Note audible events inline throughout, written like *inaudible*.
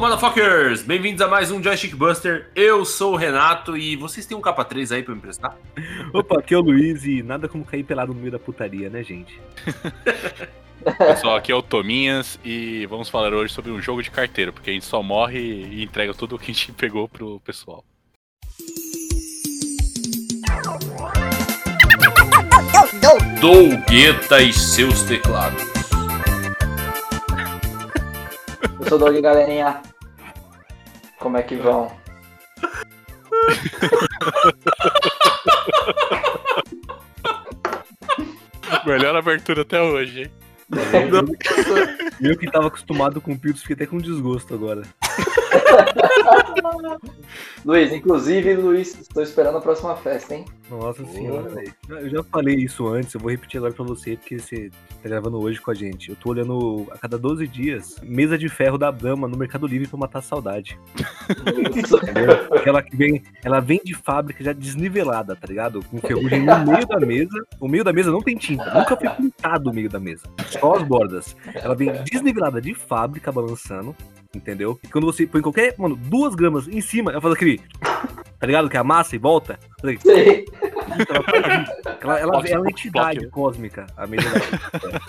motherfuckers! Bem-vindos a mais um Joystick Buster. Eu sou o Renato e vocês têm um capa 3 aí pra me emprestar? *laughs* Opa, aqui é o Luiz e nada como cair pelado no meio da putaria, né, gente? *laughs* Pessoal, aqui é o Tominhas e vamos falar hoje sobre um jogo de carteiro, porque a gente só morre e entrega tudo o que a gente pegou pro pessoal. Dougueta e seus teclados. Eu sou Doug, galerinha. Como é que vão? *laughs* Melhor abertura até hoje, hein? Eu que tava acostumado com Piltos, fiquei até com desgosto agora. *laughs* Luiz, inclusive, Luiz, estou esperando a próxima festa, hein? Nossa senhora, velho. Eu já falei isso antes, eu vou repetir agora pra você, porque você tá gravando hoje com a gente. Eu tô olhando a cada 12 dias mesa de ferro da Brahma no Mercado Livre pra matar a saudade. Entendeu? Porque ela, que vem, ela vem de fábrica já desnivelada, tá ligado? Com ferrugem no meio da mesa. O meio da mesa não tem tinta, nunca foi pintado o meio da mesa. Só as bordas. Ela vem desnivelada de fábrica, balançando. Entendeu? E quando você põe qualquer, mano, duas gramas em cima, ela faz aquele. Tá ligado? Que amassa e volta. Aquele- Sei. Ela, ela, ela, Plock, é uma entidade cósmica, a mesa dela.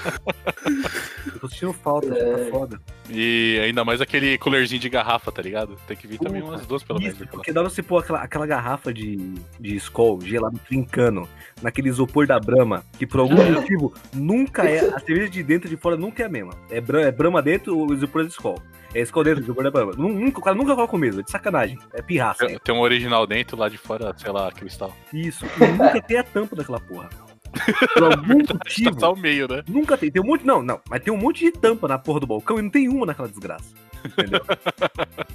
Eu tô sentindo falta, É. tá foda. E ainda mais aquele coolerzinho de garrafa, tá ligado? Tem que vir também umas duas pelo menos. Porque dá pra você pôr aquela, aquela garrafa de, de Skol gelado trincando naquele isopor da Brahma, que por algum motivo nunca é. A cerveja de dentro e de fora nunca é a mesma. É, Bra- é Brahma dentro, o isopor é de Skol. É Skol dentro, o isopor da Brahma. Nu- Nunca, o cara nunca coloca o mesmo, é de sacanagem. É pirraça. Tem, tem um original dentro, lá de fora, sei lá, cristal. Isso. E nunca tem a tampa daquela porra. Por algum *laughs* Tá motivo. o meio, né? Nunca tem. Tem um monte. Não, não. Mas tem um monte de tampa na porra do balcão e não tem uma naquela desgraça. Entendeu?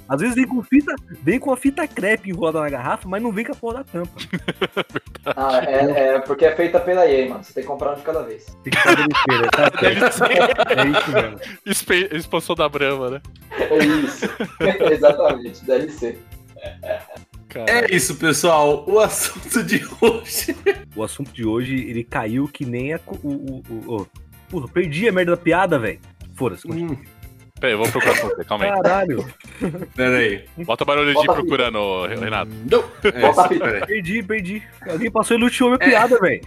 Às vezes vem com fita, vem com a fita crepe enrolada na garrafa, mas não vem com a porra da tampa. *laughs* Ah, é, é porque é feita pela EA, mano. Você tem que comprar um de cada vez. Tem que fazer besteira, tá. *laughs* É isso mesmo. Expe- Expansão da Brahma, né? É isso. *laughs* Exatamente, deve ser. Cara, É isso, pessoal. O assunto de hoje. O assunto de hoje, ele caiu que nem a. O, o, o, o- Porra, perdi a merda da piada, velho. Foda-se. continua. Hum, Peraí, eu vou procurar pra você, calma aí. Caralho. pera aí. Bota barulho de Bota a procurando, Renato. Não. É, Volta a fita. pera aí. Perdi, perdi. Alguém passou e luteou minha piada, velho.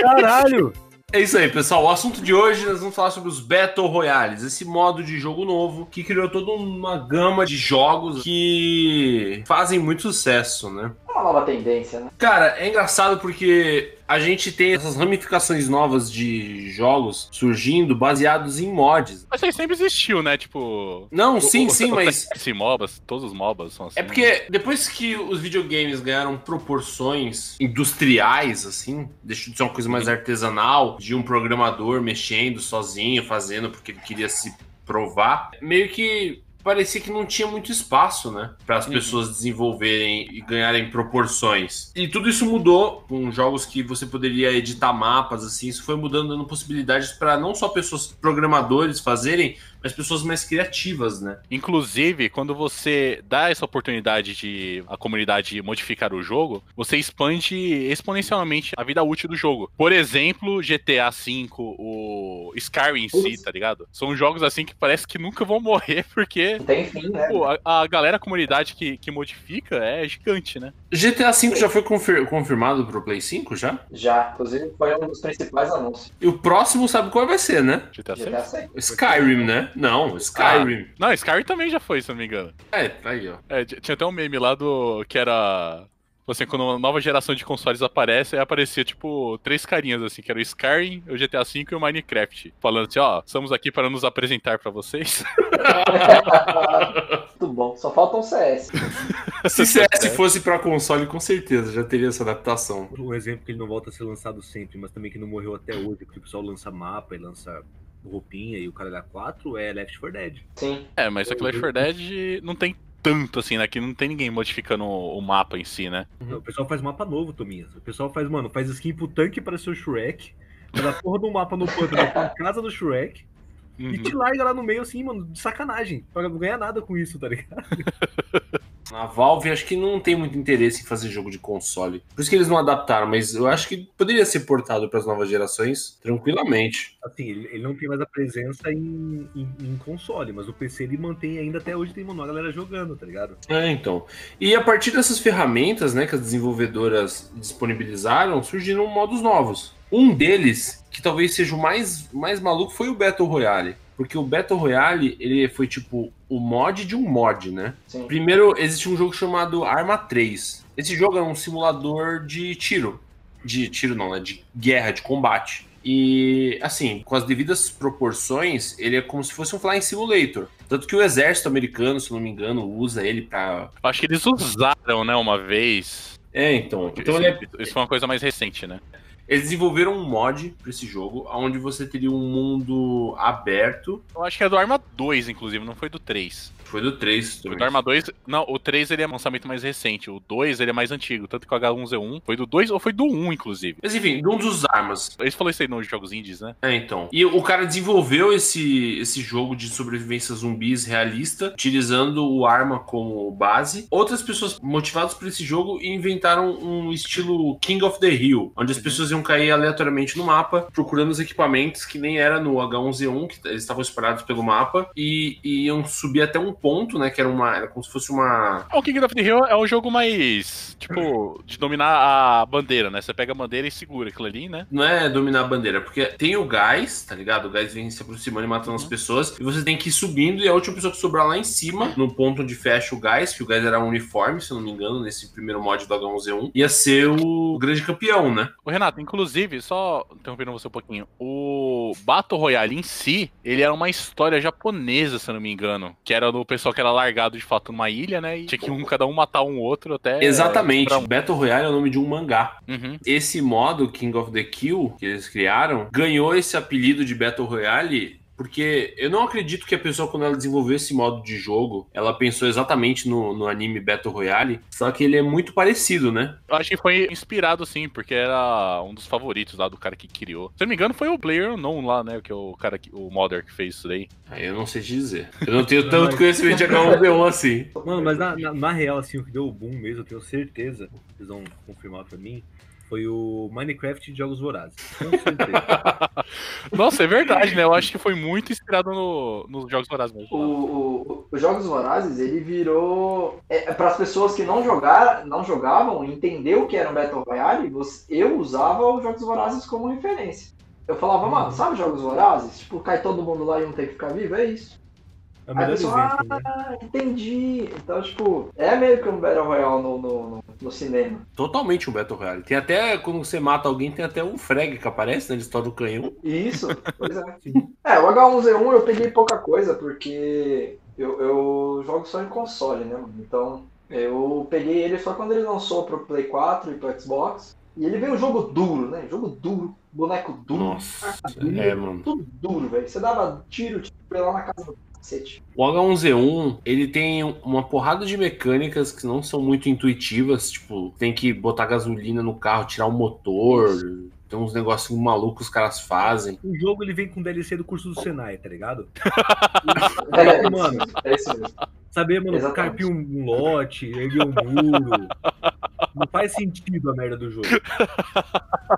Caralho. É isso aí, pessoal. O assunto de hoje nós vamos falar sobre os Battle Royales, esse modo de jogo novo que criou toda uma gama de jogos que fazem muito sucesso, né? É uma nova tendência, né? Cara, é engraçado porque a gente tem essas ramificações novas de jogos surgindo baseados em mods. Mas isso aí sempre existiu, né? Tipo. Não, o- sim, o- sim, o- mas Esse MOBAs, todos os MOBAs são assim. É porque depois que os videogames ganharam proporções industriais, assim, deixou de ser uma coisa mais artesanal, de um programador mexendo sozinho, fazendo porque ele queria se provar, meio que parecia que não tinha muito espaço, né, para as Uhum. pessoas desenvolverem e ganharem proporções. E tudo isso mudou com jogos que você poderia editar mapas, assim, isso foi mudando, dando possibilidades para não só pessoas programadores fazerem, mas pessoas mais criativas, né? Inclusive, quando você dá essa oportunidade de a comunidade modificar o jogo, você expande exponencialmente a vida útil do jogo. Por exemplo, GTA V, o Skyrim em si, tá ligado? São jogos assim que parece que nunca vão morrer, *laughs* porque tem fim, né? pô, a, a galera, a comunidade que, que modifica é gigante, né? GTA V já foi confir- confirmado pro Play 5 já? Já. Inclusive, foi um dos principais anúncios. E o próximo sabe qual vai ser, né? GTA? GTA 6. Skyrim, né? Não, Skyrim. Não, Skyrim também já foi, se não me engano. É, aí, ó. É, tinha até um meme lá do. que era. tipo Assim, quando uma nova geração de consoles aparece, aí aparecia, tipo, três carinhas, assim, que era o Skyrim, o GTA V e o Minecraft. Falando assim, ó, estamos aqui para nos apresentar pra vocês. *laughs* Muito bom. Só falta um CS. *laughs* Se CS fosse pra console, com certeza já teria essa adaptação. Um exemplo que ele não volta a ser lançado sempre, mas também que não morreu até hoje, que o pessoal lança mapa e lança roupinha e o cara dá 4, é Left 4 Dead. Sim. É, mas só que Left 4 Dead não tem tanto, assim, né? Que não tem ninguém modificando o mapa em si, né? Não, o pessoal faz mapa novo, Tominhas. O pessoal faz, mano, faz skin pro tanque para ser o Shrek, faz a porra do mapa no pântano com a *laughs* casa do Shrek, e Uhum. te larga lá no meio assim, mano, de sacanagem. Pra não ganhar nada com isso, tá ligado? *laughs* A Valve acho que não tem muito interesse em fazer jogo de console. Por isso que eles não adaptaram, mas eu acho que poderia ser portado para as novas gerações tranquilamente. Assim, ele, não tem mais a presença em, em, em console, mas o PC ele mantém ainda até hoje, tem uma galera jogando, tá ligado? É, então. E a partir dessas ferramentas, né, que as desenvolvedoras disponibilizaram, surgiram modos novos. Um deles, que talvez seja o mais, mais maluco, foi o Battle Royale. Porque o Battle Royale, ele foi tipo o mod de um mod, né? Sim. Primeiro, existe um jogo chamado Arma 3. Esse jogo é um simulador de tiro. De tiro não, né? De guerra, de combate. E, assim, com as devidas proporções, ele é como se fosse um Flying Simulator. Tanto que o exército americano, se não me engano, usa ele pra. Acho que eles usaram, né, uma vez. É, então. Então isso, ele é, isso foi uma coisa mais recente, né? Eles desenvolveram um mod pra esse jogo, onde você teria um mundo aberto. Eu acho que é do Arma 2, inclusive, não foi do 3. Foi do 3. O do Arma 2. Não, o 3 ele é um lançamento mais recente. O 2 ele é mais antigo. Tanto que o H1Z1 foi do 2 ou foi do 1, inclusive. Mas enfim, de um dos armas. Eles falaram isso aí nos jogos indies, né? É, então. E o cara desenvolveu esse, esse jogo de sobrevivência zumbis realista, utilizando o arma como base. Outras pessoas motivadas por esse jogo inventaram um estilo King of the Hill, onde as pessoas iam cair aleatoriamente no mapa, procurando os equipamentos que nem era no H1Z1, que eles estavam espalhados pelo mapa, e, e iam subir até um ponto, né? Que era uma. Era como se fosse uma. O King of the Hill é um jogo mais. Tipo, de dominar a bandeira, né? Você pega a bandeira e segura aquilo ali, né? Não é dominar a bandeira, porque tem o gás, tá ligado? O gás vem se aproximando e matando as pessoas. E você tem que ir subindo, e a última pessoa que sobrar lá em cima, no ponto onde fecha o gás, que o gás era uniforme, se eu não me engano, nesse primeiro mod do H1Z1, ia ser o grande campeão, né? O Renato, inclusive, só interrompendo você um pouquinho, o Battle Royale em si, ele era uma história japonesa, se eu não me engano, que era do pessoal que era largado de fato numa ilha, né? E tinha que um, cada um matar um outro até. Exatamente. um. Battle Royale é o nome de um mangá. Uhum. Esse modo, King of the Kill, que eles criaram, ganhou esse apelido de Battle Royale porque eu não acredito que a pessoa, quando ela desenvolveu esse modo de jogo, ela pensou exatamente no, no anime Battle Royale, só que ele é muito parecido, né? Eu acho que foi inspirado, sim, porque era um dos favoritos lá do cara que criou. Se eu não me engano, foi o Player Unknown lá, né? Que é o cara, que, o modder que fez isso daí. Aí eu não sei te dizer. Eu não tenho *laughs* tanto conhecimento de H1Z1 assim. Mano, mas na, na, na real, assim, o que deu o boom mesmo, eu tenho certeza, vocês vão confirmar pra mim, foi o Minecraft de Jogos Vorazes. Certeza. *laughs* Nossa, é verdade, né? Eu acho que foi muito inspirado no, nos Jogos Vorazes mesmo. O, o- os Jogos Vorazes, ele virou. É, para as pessoas que não, jogar, não jogavam, entender o que era um Battle Royale, você- eu usava os Jogos Vorazes como referência. Eu falava, mano, sabe Jogos Vorazes? Tipo, cai todo mundo lá e não tem que ficar vivo? É isso. É Aí a melhor pessoa, né? ah, entendi. Então, tipo, é meio que um Battle Royale no, no, no- no cinema. Totalmente um Battle Royale. Tem até, quando você mata alguém, tem até um frag que aparece, né? Ele estoura o canhão. Isso, pois é. *laughs* É, o H1Z1 eu peguei pouca coisa, porque eu, eu jogo só em console, né, mano? Então, eu peguei ele só quando ele lançou pro Play 4 e pro Xbox. E ele veio um jogo duro, né? Jogo duro, boneco duro, Nossa, é, mano. tudo duro, velho. Você dava tiro, tiro lá na casa do cacete. O H1Z1, ele tem uma porrada de mecânicas que não são muito intuitivas, tipo, tem que botar gasolina no carro, tirar o motor, tem uns negócios malucos que os caras fazem. O jogo ele vem com DLC do curso do Senai, tá ligado? É, *laughs* isso mano. é isso mesmo. Saber, mano, Exatamente. carpir um, lote, erguer um muro. *laughs* Não faz sentido a merda do jogo.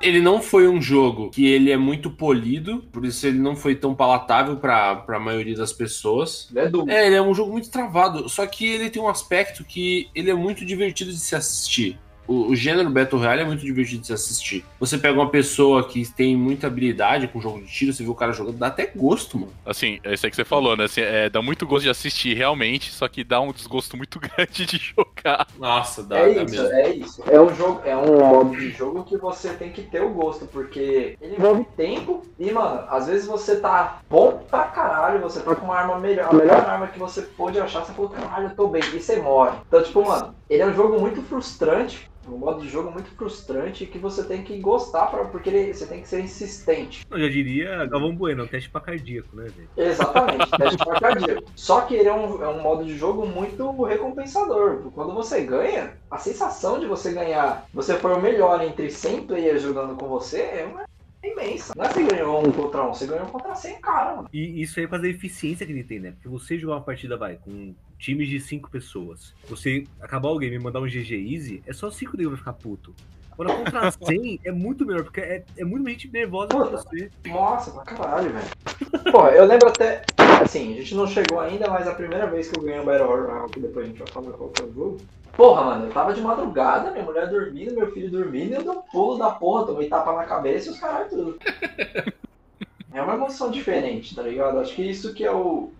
Ele não foi um jogo que ele é muito polido, por isso ele não foi tão palatável pra, pra maioria das pessoas. Ele é duro. É, ele é um jogo muito travado, só que ele tem um aspecto que ele é muito divertido de se assistir. O, o gênero Battle Royale é muito divertido de se assistir. Você pega uma pessoa que tem muita habilidade com jogo de tiro, você vê o cara jogando, dá até gosto, mano. Assim, é isso aí que você falou, né? Assim, é, dá muito gosto de assistir realmente, só que dá um desgosto muito *laughs* grande de jogar. Nossa, dá, É dá isso, mesmo. é isso. É um jogo, é um modo de jogo que você tem que ter o gosto, porque ele envolve tempo e, mano, às vezes você tá bom pra caralho, você tá com uma arma melhor, a melhor arma que você pôde achar, você falou, caralho, eu tô bem, e você morre. Então, tipo, mano, ele é um jogo muito frustrante, um modo de jogo muito frustrante que você tem que gostar, pra, porque ele- você tem que ser insistente. Eu já diria Galvão Bueno, teste pra cardíaco, né, velho? Exatamente, *laughs* teste pra cardíaco. Só que ele é um, é um modo de jogo muito recompensador. Quando você ganha, a sensação de você ganhar, você for o melhor entre 100 players jogando com você é uma é imensa. Não é que você ganhou um contra um, você ganhou um contra 100, cara, mano. E isso aí é por causa da eficiência que ele tem, né? Porque você jogar uma partida, vai, com times de cinco pessoas. Você acabar o game e mandar um GG Easy, é só cinco nego vai ficar puto. Agora contra *laughs* 100 é muito melhor, porque é, é muito mais gente nervosa que você. Nossa, pra caralho, velho. *laughs* Porra, eu lembro até. Assim, a gente não chegou ainda, mas a primeira vez que eu ganhei um Battle Royale, que depois a gente vai falar qual foi o jogo. Porra, mano, eu tava de madrugada, minha mulher dormindo, meu filho dormindo, e eu dei um pulo da porra, tomei tapa na cabeça e os caralho tudo. *laughs* É uma emoção diferente, tá ligado? Acho que isso que é o,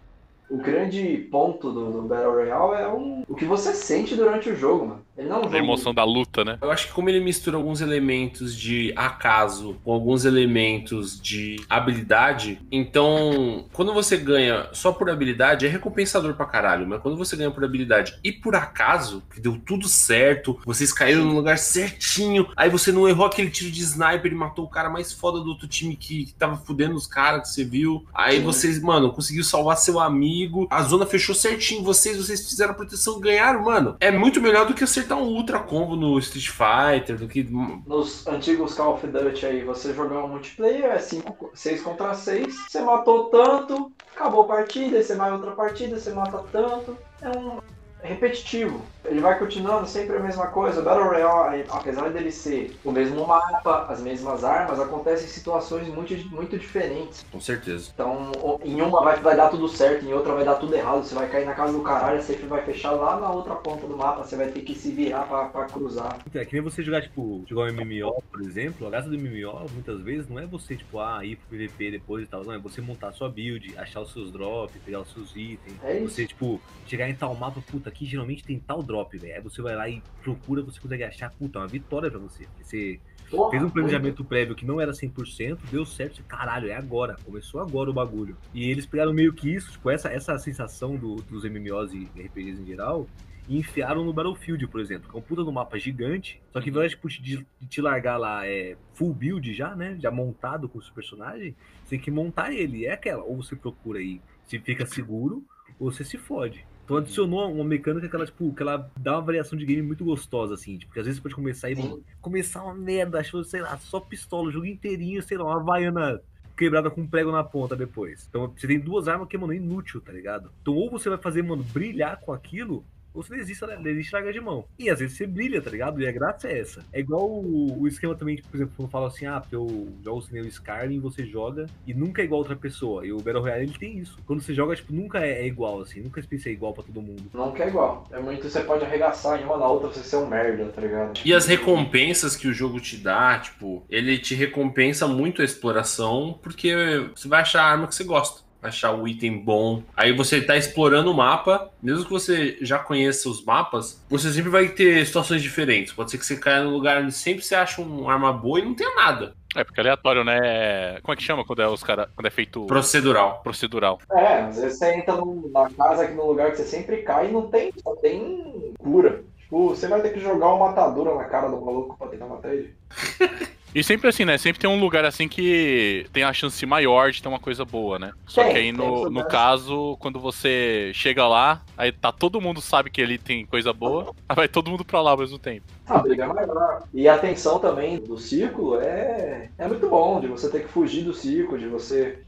o grande ponto do, do Battle Royale é um, o que você sente durante o jogo, mano. Ele não A emoção da luta, né? Eu acho que como ele mistura alguns elementos de acaso com alguns elementos de habilidade, então quando você ganha só por habilidade é recompensador pra caralho, mas quando você ganha por habilidade e por acaso, que deu tudo certo, vocês caíram no lugar certinho, aí você não errou aquele tiro de sniper e matou o cara mais foda do outro time que, que tava fudendo os caras que você viu, aí Sim. vocês, mano, conseguiu salvar seu amigo, a zona fechou certinho, vocês, vocês fizeram a proteção, ganharam, mano. É muito melhor do que acertar um ultra combo no Street Fighter, do que Nos antigos Call of Duty aí, você jogar um multiplayer, é 6 contra 6, você matou tanto, acabou a partida, você vai outra partida, você mata tanto. É um repetitivo. Ele vai continuando sempre a mesma coisa. O Battle Royale, apesar dele ser o mesmo mapa, as mesmas armas, acontece em situações muito, muito diferentes. Com certeza. Então, em uma vai, vai dar tudo certo, em outra vai dar tudo errado. Você vai cair na casa do caralho, safe vai fechar lá na outra ponta do mapa, você vai ter que se virar pra, pra cruzar. É que nem você jogar, tipo, jogar um MMO, por exemplo, a graça do MMO, muitas vezes, não é você, tipo, ah, ir pro PVP depois e tal, não, é você montar a sua build, achar os seus drops, pegar os seus itens, É isso. você, tipo, chegar em tal mapa, puta, aqui geralmente tem tal drop, velho, aí você vai lá e procura, você consegue achar, puta, é uma vitória pra você, você Porra, fez um planejamento prévio que não era 100%, deu certo, você, caralho, é agora, começou agora o bagulho. E eles pegaram meio que isso, tipo, essa, essa sensação do- dos MMOs e RPGs em geral, e enfiaram no Battlefield, por exemplo, que é um puta no mapa gigante, só que ao invés tipo, de, de te largar lá é, full build já, né, já montado com o seu personagem, você tem que montar ele, é aquela, ou você procura aí, se fica seguro, ou você se fode. Então adicionou uma mecânica que ela, tipo, que ela dá uma variação de game muito gostosa, assim, tipo, porque às vezes você pode começar e Sim. começar uma merda, achou, sei lá, só pistola, o jogo inteirinho, sei lá, uma vaiana quebrada com um prego na ponta depois. Então você tem duas armas que, mano, é inútil, tá ligado? Então ou você vai fazer, mano, brilhar com aquilo, você desiste, né? desiste larga de mão. E às vezes você brilha, tá ligado? E a graça é essa. É igual o, o esquema também, tipo, por exemplo, quando fala assim, ah, porque eu jogo sem o Skyrim, você joga e nunca é igual a outra pessoa. E o Battle Royale, ele tem isso. Quando você joga, tipo, nunca é, é igual, assim. Nunca a experiência é igual pra todo mundo. Nunca é igual. É muito, você pode arregaçar em uma na outra você ser um merda, tá ligado? E as recompensas que o jogo te dá, tipo, ele te recompensa muito a exploração, porque você vai achar a arma que você gosta. Achar o item bom. Aí você tá explorando o mapa, mesmo que você já conheça os mapas, você sempre vai ter situações diferentes. Pode ser que você caia num lugar onde sempre você acha uma arma boa e não tenha nada. É, porque é aleatório, né? Como é que chama quando é os cara, quando é feito Procedural. procedural? É, às vezes você entra na casa aqui num lugar que você sempre cai e não tem, só tem cura. Tipo, você vai ter que jogar uma matadura na cara do maluco pra tentar matar ele. *laughs* E sempre assim, né? Sempre tem um lugar assim que tem a chance maior de ter uma coisa boa, né? Só Tem, que aí no, no caso, quando você chega lá, aí tá todo mundo sabe que ele tem coisa boa, aí vai todo mundo pra lá ao mesmo tempo. A briga é. E a tensão também do círculo é, é muito bom, de você ter que fugir do círculo, de você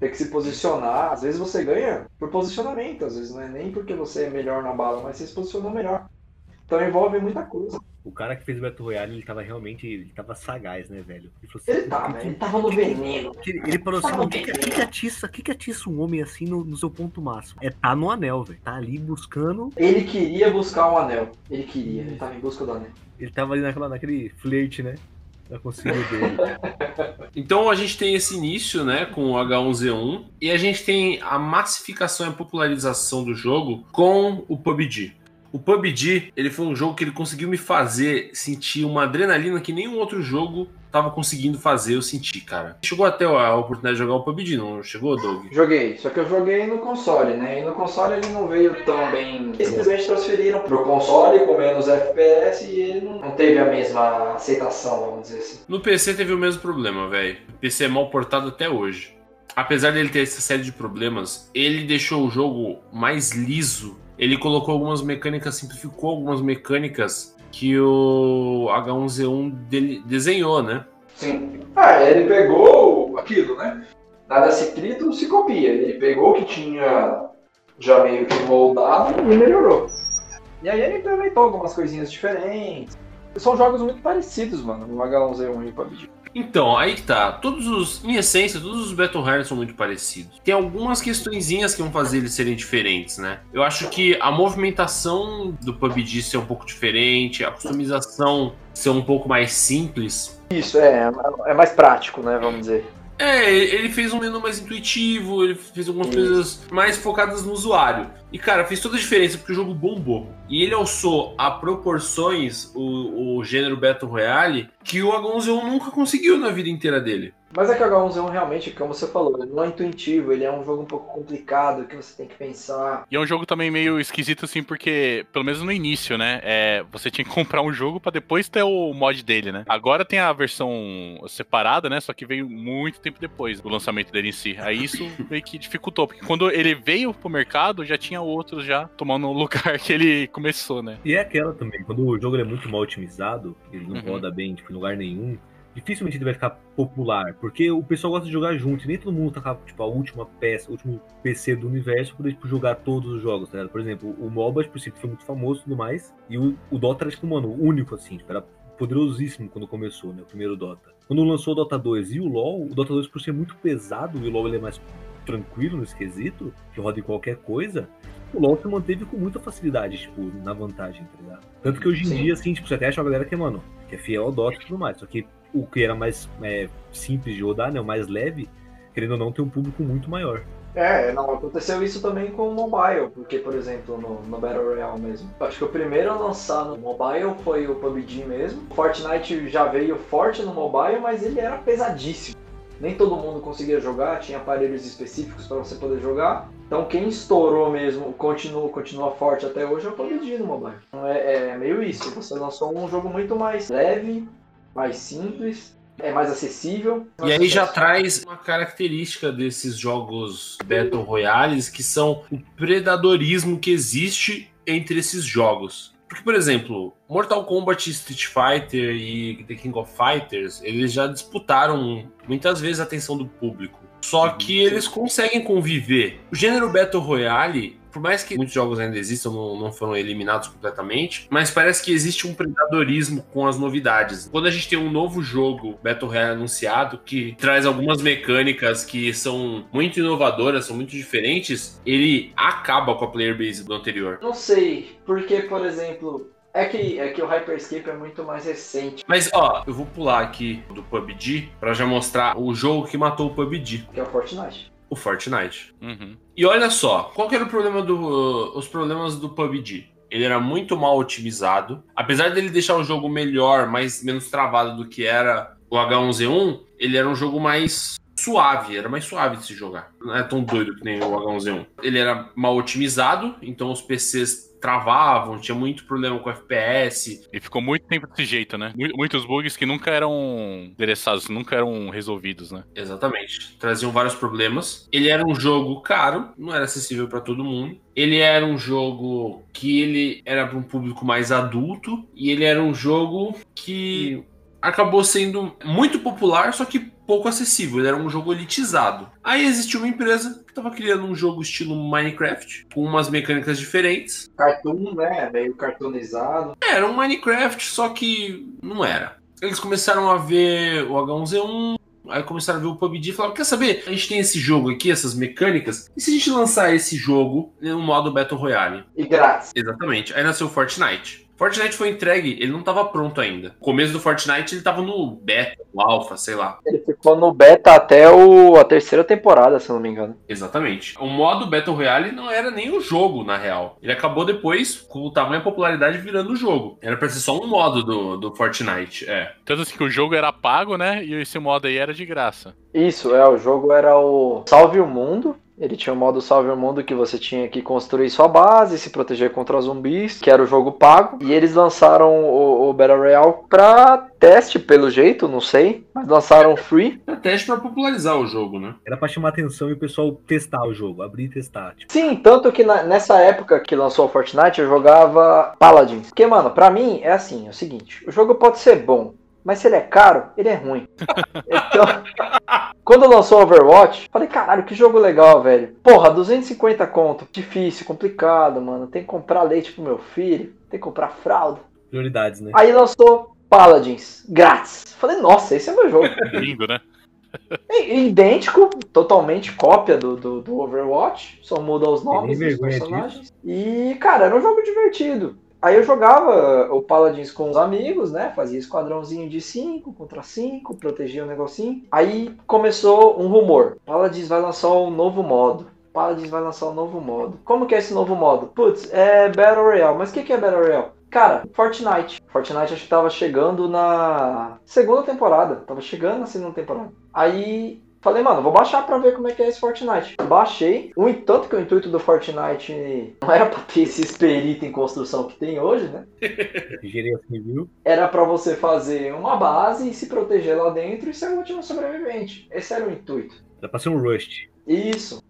ter que se posicionar. Às vezes você ganha por posicionamento, às vezes não é nem porque você é melhor na bala, mas você se posicionou melhor. Então envolve muita coisa. O cara que fez o Battle Royale, ele tava realmente, ele tava sagaz, né, velho? Ele falou assim, Ele tá, né? Ele tava no veneno. Ele, ele falou assim, "Não, o que, que, que atiça, o que, que atiça um homem assim no, no seu ponto máximo? É tá no anel, velho. Tá ali buscando. Ele queria buscar um anel. Ele queria, ele tava em busca do anel. Ele tava ali naquela, naquele flerte, né? Da consigo dele. *laughs* Então a gente tem esse início, né, com o H1Z1, e a gente tem a massificação e a popularização do jogo com o PUBG. O PUBG, ele foi um jogo que ele conseguiu me fazer sentir uma adrenalina que nenhum outro jogo tava conseguindo fazer eu sentir, cara. Chegou até a oportunidade de jogar o PUBG, não chegou, Doug? Joguei, só que eu joguei no console, né? E no console ele não veio tão bem. Eles simplesmente transferiram pro console com menos FPS e ele não teve a mesma aceitação, vamos dizer assim. No PC teve o mesmo problema, velho. O PC é mal portado até hoje. Apesar dele ter essa série de problemas, ele deixou o jogo mais liso. Ele colocou algumas mecânicas, simplificou algumas mecânicas que o H1Z1 dele desenhou, né? Sim. Ah, ele pegou aquilo, né? Nada se se copia. Ele pegou o que tinha já meio que moldado e melhorou. E aí ele implementou algumas coisinhas diferentes. São jogos muito parecidos, mano, no H1Z1 e PUBG. Então, aí que tá. Todos os, em essência, todos os Battle Royale são muito parecidos. Tem algumas questõezinhas que vão fazer eles serem diferentes, né? Eu acho que a movimentação do PUBG ser um pouco diferente, a customização ser um pouco mais simples. Isso, é, é mais prático, né, vamos dizer. É, ele fez um menu mais intuitivo, ele fez algumas Isso. coisas mais focadas no usuário. E, cara, fez toda a diferença porque o jogo bombou. E ele alçou a proporções o, o gênero Battle Royale que o H1Z1 nunca conseguiu na vida inteira dele. Mas é que o H1Z1 realmente, como você falou, ele não é intuitivo, ele é um jogo um pouco complicado que você tem que pensar. E é um jogo também meio esquisito, assim, porque, pelo menos no início, né? É, você tinha que *laughs* comprar um jogo para depois ter o mod dele, né? Agora tem a versão separada, né? Só que veio muito tempo depois do lançamento dele em si. Aí isso *laughs* meio que dificultou, porque quando ele veio pro mercado, já tinha outros já tomando o lugar que ele começou, né? E é aquela também, quando o jogo é muito mal otimizado, ele não uhum. roda bem tipo, em lugar nenhum dificilmente ele vai ficar popular, porque o pessoal gosta de jogar junto, e nem todo mundo tá tipo, a última peça, o último PC do universo para tipo, jogar todos os jogos, tá Por exemplo, o MOBA, por exemplo, foi muito famoso e tudo mais, e o, o Dota era, tipo, mano, único, assim, tipo, era poderosíssimo quando começou, né, o primeiro Dota. Quando lançou o Dota 2 e o LoL, o Dota 2 por ser muito pesado, e o LoL ele é mais tranquilo nesse quesito, que roda em qualquer coisa, o LoL se manteve com muita facilidade, tipo, na vantagem, tá ligado? Tanto que hoje em Sim. dia, assim, tipo, você até acha uma galera que, mano, que é fiel ao Dota e tudo mais, só que o que era mais é, simples de rodar, né, o mais leve, querendo ou não, tem um público muito maior. É, não, aconteceu isso também com o mobile, porque, por exemplo, no, no Battle Royale mesmo. Acho que o primeiro a lançar no mobile foi o PUBG mesmo. Fortnite já veio forte no mobile, mas ele era pesadíssimo. Nem todo mundo conseguia jogar, tinha aparelhos específicos para você poder jogar. Então quem estourou mesmo, continua, continua forte até hoje é o PUBG no mobile. Então é, é meio isso, você lançou um jogo muito mais leve, mais simples, é mais acessível. E aí já traz uma característica desses jogos Battle Royales que são o predadorismo que existe entre esses jogos. Porque, por exemplo, Mortal Kombat, Street Fighter e The King of Fighters, eles já disputaram muitas vezes a atenção do público. Só que eles conseguem conviver. O gênero Battle Royale por mais que muitos jogos ainda existam, não, não foram eliminados completamente, mas parece que existe um predadorismo com as novidades. Quando a gente tem um novo jogo Battle Royale anunciado que traz algumas mecânicas que são muito inovadoras, são muito diferentes, ele acaba com a player base do anterior. Não sei, porque, por exemplo, é que, é que o Hyperscape é muito mais recente. Mas, ó, eu vou pular aqui do PUBG para já mostrar o jogo que matou o PUBG. Que é o Fortnite o Fortnite. Uhum. E olha só, qual que era o problema do, os problemas do PUBG? Ele era muito mal otimizado. Apesar dele deixar o jogo melhor, mais menos travado do que era o H1Z1, ele era um jogo mais suave, era mais suave de se jogar. Não é tão doido que nem o H1Z1. Ele era mal otimizado, então os PCs travavam, tinha muito problema com FPS. E ficou muito tempo desse jeito, né? Muitos bugs que nunca eram endereçados, nunca eram resolvidos, né? Exatamente. Traziam vários problemas. Ele era um jogo caro, não era acessível para todo mundo. Ele era um jogo que ele era para um público mais adulto e ele era um jogo que acabou sendo muito popular, só que pouco acessível, ele era um jogo elitizado. Aí existiu uma empresa que estava criando um jogo estilo Minecraft, com umas mecânicas diferentes. Cartoon, né? Meio cartoonizado. Era um Minecraft, só que não era. Eles começaram a ver o H1Z1, Aí começaram a ver o PUBG e falaram: Quer saber? A gente tem esse jogo aqui, essas mecânicas. E se a gente lançar esse jogo no modo Battle Royale? E grátis. Exatamente. Aí nasceu o Fortnite. Fortnite foi entregue, ele não estava pronto ainda. O começo do Fortnite ele estava no beta, no alpha, sei lá. Ele ficou no beta até o, a terceira temporada, se não me engano. Exatamente. O modo Battle Royale não era nem o jogo, na real. Ele acabou depois, com o tamanho e popularidade, virando o jogo. Era pra ser só um modo do, do Fortnite, é. Tanto assim que o jogo era pago, né? E esse modo aí era de graça. Isso, é, o jogo era o Salve o Mundo, ele tinha o modo Salve o Mundo que você tinha que construir sua base, se proteger contra zumbis, que era o jogo pago. E eles lançaram o, o Battle Royale pra teste, pelo jeito, não sei. Mas lançaram free. É teste pra popularizar o jogo, né? Era pra chamar atenção e o pessoal testar o jogo, abrir e testar. Tipo. Sim, tanto que na, nessa época que lançou o Fortnite, eu jogava Paladin. Porque, mano, pra mim é assim, é o seguinte: o jogo pode ser bom, Mas se ele é caro, ele é ruim. *laughs* Então, quando lançou Overwatch, falei, caralho, que jogo legal, velho. Porra, 250 conto. Difícil, complicado, mano. Tem que comprar leite pro meu filho. Tem que comprar fralda. Prioridades, né? Aí lançou Paladins, grátis. Falei, nossa, esse é meu jogo. *laughs* Lindo, né? É idêntico, totalmente cópia do, do, do Overwatch, só muda os nomes dos personagens. E, cara, era um jogo divertido. Aí eu jogava o Paladins com os amigos, né? Fazia esquadrãozinho de 5 contra 5, protegia o negocinho. Aí começou um rumor: Paladins vai lançar um novo modo. Paladins vai lançar um novo modo. Como que é esse novo modo? Putz, é Battle Royale. Mas o que, que é Battle Royale? Cara, Fortnite. Fortnite acho que tava chegando na segunda temporada. Tava chegando na segunda temporada. Aí falei, mano, vou baixar pra ver como é que é esse Fortnite. Baixei. O tanto que o intuito do Fortnite não era pra ter esse esperito em construção que tem hoje, né? *laughs* Era pra você fazer uma base e se proteger lá dentro e ser o último sobrevivente. Esse era o intuito. Dá pra ser um Rust. Isso.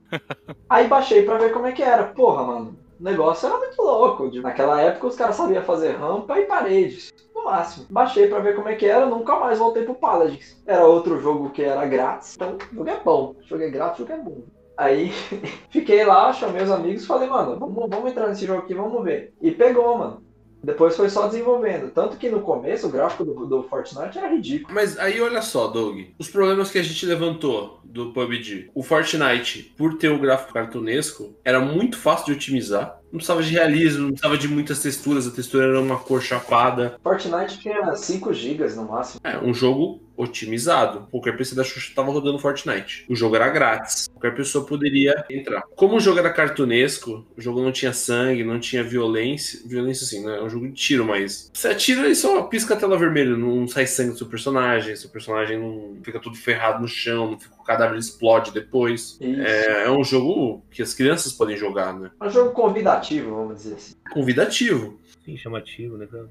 Aí baixei pra ver como é que era. Porra, mano. O negócio era muito louco. Naquela época os caras sabiam fazer rampa e paredes. No máximo. Baixei pra ver como é que era, nunca mais voltei pro Paladins. Era outro jogo que era grátis. Então, jogo é bom. Jogo é grátis, jogo é bom. Aí *laughs* fiquei lá, chamei os amigos falei, mano, vamos, vamos entrar nesse jogo aqui, vamos ver. E pegou, mano. Depois foi só desenvolvendo. Tanto que no começo o gráfico do, do Fortnite era ridículo. Mas aí olha só, Doug, os problemas que a gente levantou do PUBG. O Fortnite, por ter o gráfico cartunesco, era muito fácil de otimizar. Não precisava de realismo, não precisava de muitas texturas, a textura era uma cor chapada. Fortnite tinha 5 GB no máximo. É, um jogo otimizado. Qualquer PC da Xuxa tava rodando Fortnite. O jogo era grátis. Qualquer pessoa poderia entrar. Como o jogo era cartunesco, o jogo não tinha sangue, não tinha violência. Violência sim, né? É um jogo de tiro, mas. Você atira e só pisca a tela vermelha. Não sai sangue do seu personagem. Seu personagem não fica tudo ferrado no chão, não fica, o cadáver explode depois. É, é um jogo que as crianças podem jogar, né? É um jogo convidativo, vamos dizer assim. Convidativo. Sim, chamativo, né, cara?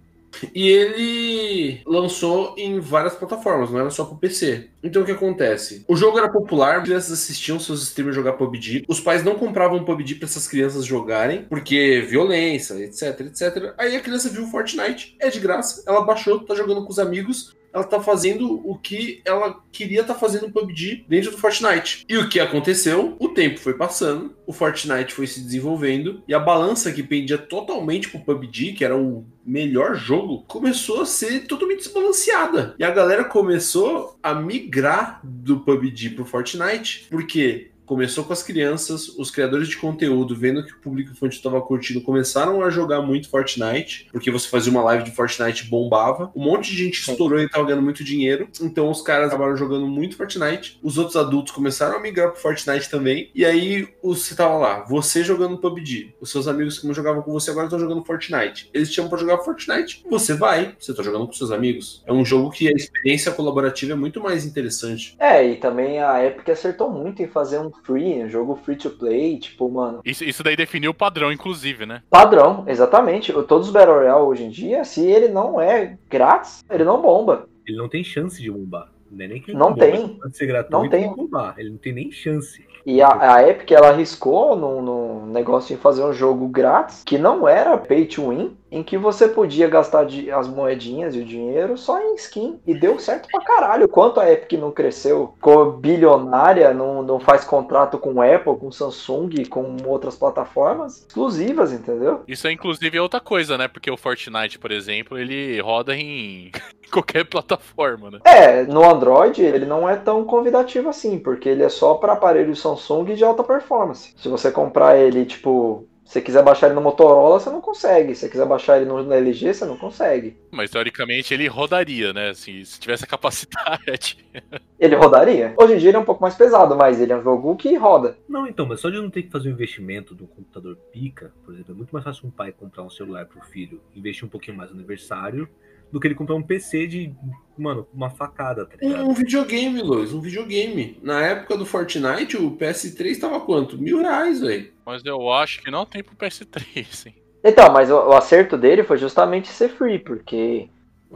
E ele lançou em várias plataformas, não era só pro PC. Então o que acontece? O jogo era popular, crianças assistiam seus streamers jogar PUBG. Os pais não compravam PUBG para essas crianças jogarem, porque violência, etc, etc. Aí a criança viu Fortnite, é de graça, ela baixou, tá jogando com os amigos. Ela tá fazendo o que ela queria tá fazendo no PUBG dentro do Fortnite. E o que aconteceu? O tempo foi passando, o Fortnite foi se desenvolvendo e a balança que pendia totalmente pro PUBG, que era o melhor jogo, começou a ser totalmente desbalanceada. E a galera começou a migrar do PUBG pro Fortnite, porque começou com as crianças, os criadores de conteúdo, vendo que o público infantil estava curtindo, começaram a jogar muito Fortnite, porque você fazia uma live de Fortnite bombava. Um monte de gente estourou e tava ganhando muito dinheiro. Então os caras acabaram jogando muito Fortnite. Os outros adultos começaram a migrar pro Fortnite também. E aí você tava lá, você jogando PUBG. Os seus amigos que não jogavam com você agora estão jogando Fortnite. Eles te chamam pra jogar Fortnite. Você vai, você tá jogando com seus amigos. É um jogo que a experiência colaborativa é muito mais interessante. É, e também a Epic acertou muito em fazer um free, um jogo free to play, tipo, mano. Isso, isso daí definiu o padrão, inclusive, né? Padrão, exatamente. Todos os Battle Royale hoje em dia, se ele não é grátis, ele não bomba. Ele não tem chance de bombar. Não, é nem que ele Não bomba, tem. Pode ser gratuito Não tem. bombar. Ele não tem nem chance. E a, a Epic, ela arriscou no negócio de fazer um jogo grátis, que não era pay to win, em que você podia gastar de- as moedinhas e o dinheiro só em skin. E deu certo pra caralho. Quanto a Epic não cresceu, ficou bilionária, não, não faz contrato com Apple, com Samsung, com outras plataformas exclusivas, entendeu? Isso é inclusive outra coisa, né? Porque o Fortnite, por exemplo, ele roda em *laughs* qualquer plataforma, né? É, no Android ele não é tão convidativo assim, porque ele é só para aparelhos Samsung de alta performance. Se você comprar ele, tipo, se você quiser baixar ele no Motorola, você não consegue. Se você quiser baixar ele no LG, você não consegue. Mas teoricamente ele rodaria, né? Assim, se tivesse a capacidade. *laughs* Ele rodaria. Hoje em dia ele é um pouco mais pesado, mas ele é um jogo que roda. Não, então, mas só de não ter que fazer um investimento do computador pica, por exemplo, é muito mais fácil um pai comprar um celular pro filho, investir um pouquinho mais no aniversário, do que ele comprar um PC de, mano, uma facada, tá ligado? Um videogame, Luiz, um videogame. Na época do Fortnite, o PS3 tava quanto? Mil reais, velho. Mas eu acho que não tem pro PS3, sim. Então, mas o, o acerto dele foi justamente ser free, porque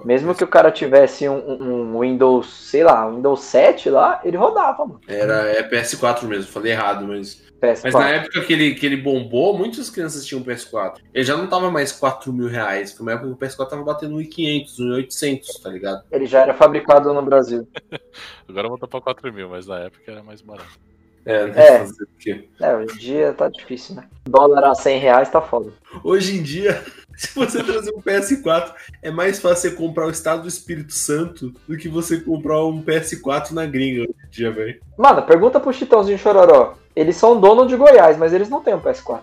mesmo que o cara tivesse um, um- um Windows, sei lá, um Windows 7 lá, ele rodava, mano. Era é PS4 mesmo, falei errado, mas PS4. Mas na época que ele, que ele bombou, muitas crianças tinham PS4. Ele já não tava mais 4 mil reais. Foi uma época que o PS4 tava batendo 1.500, 1.800, tá ligado? Ele já era fabricado no Brasil. *laughs* Agora voltou pra 4 mil, mas na época era mais barato. É, não É. fazer o quê? É, hoje em dia tá difícil, né? Dólar a 100 reais tá foda. Hoje em dia, *laughs* se você trazer um PS4, é mais fácil você comprar o Estado do Espírito Santo do que você comprar um PS4 na gringa hoje em dia, velho. Mano, pergunta pro Chitãozinho Chororó. Eles são dono de Goiás, mas eles não têm um PS4.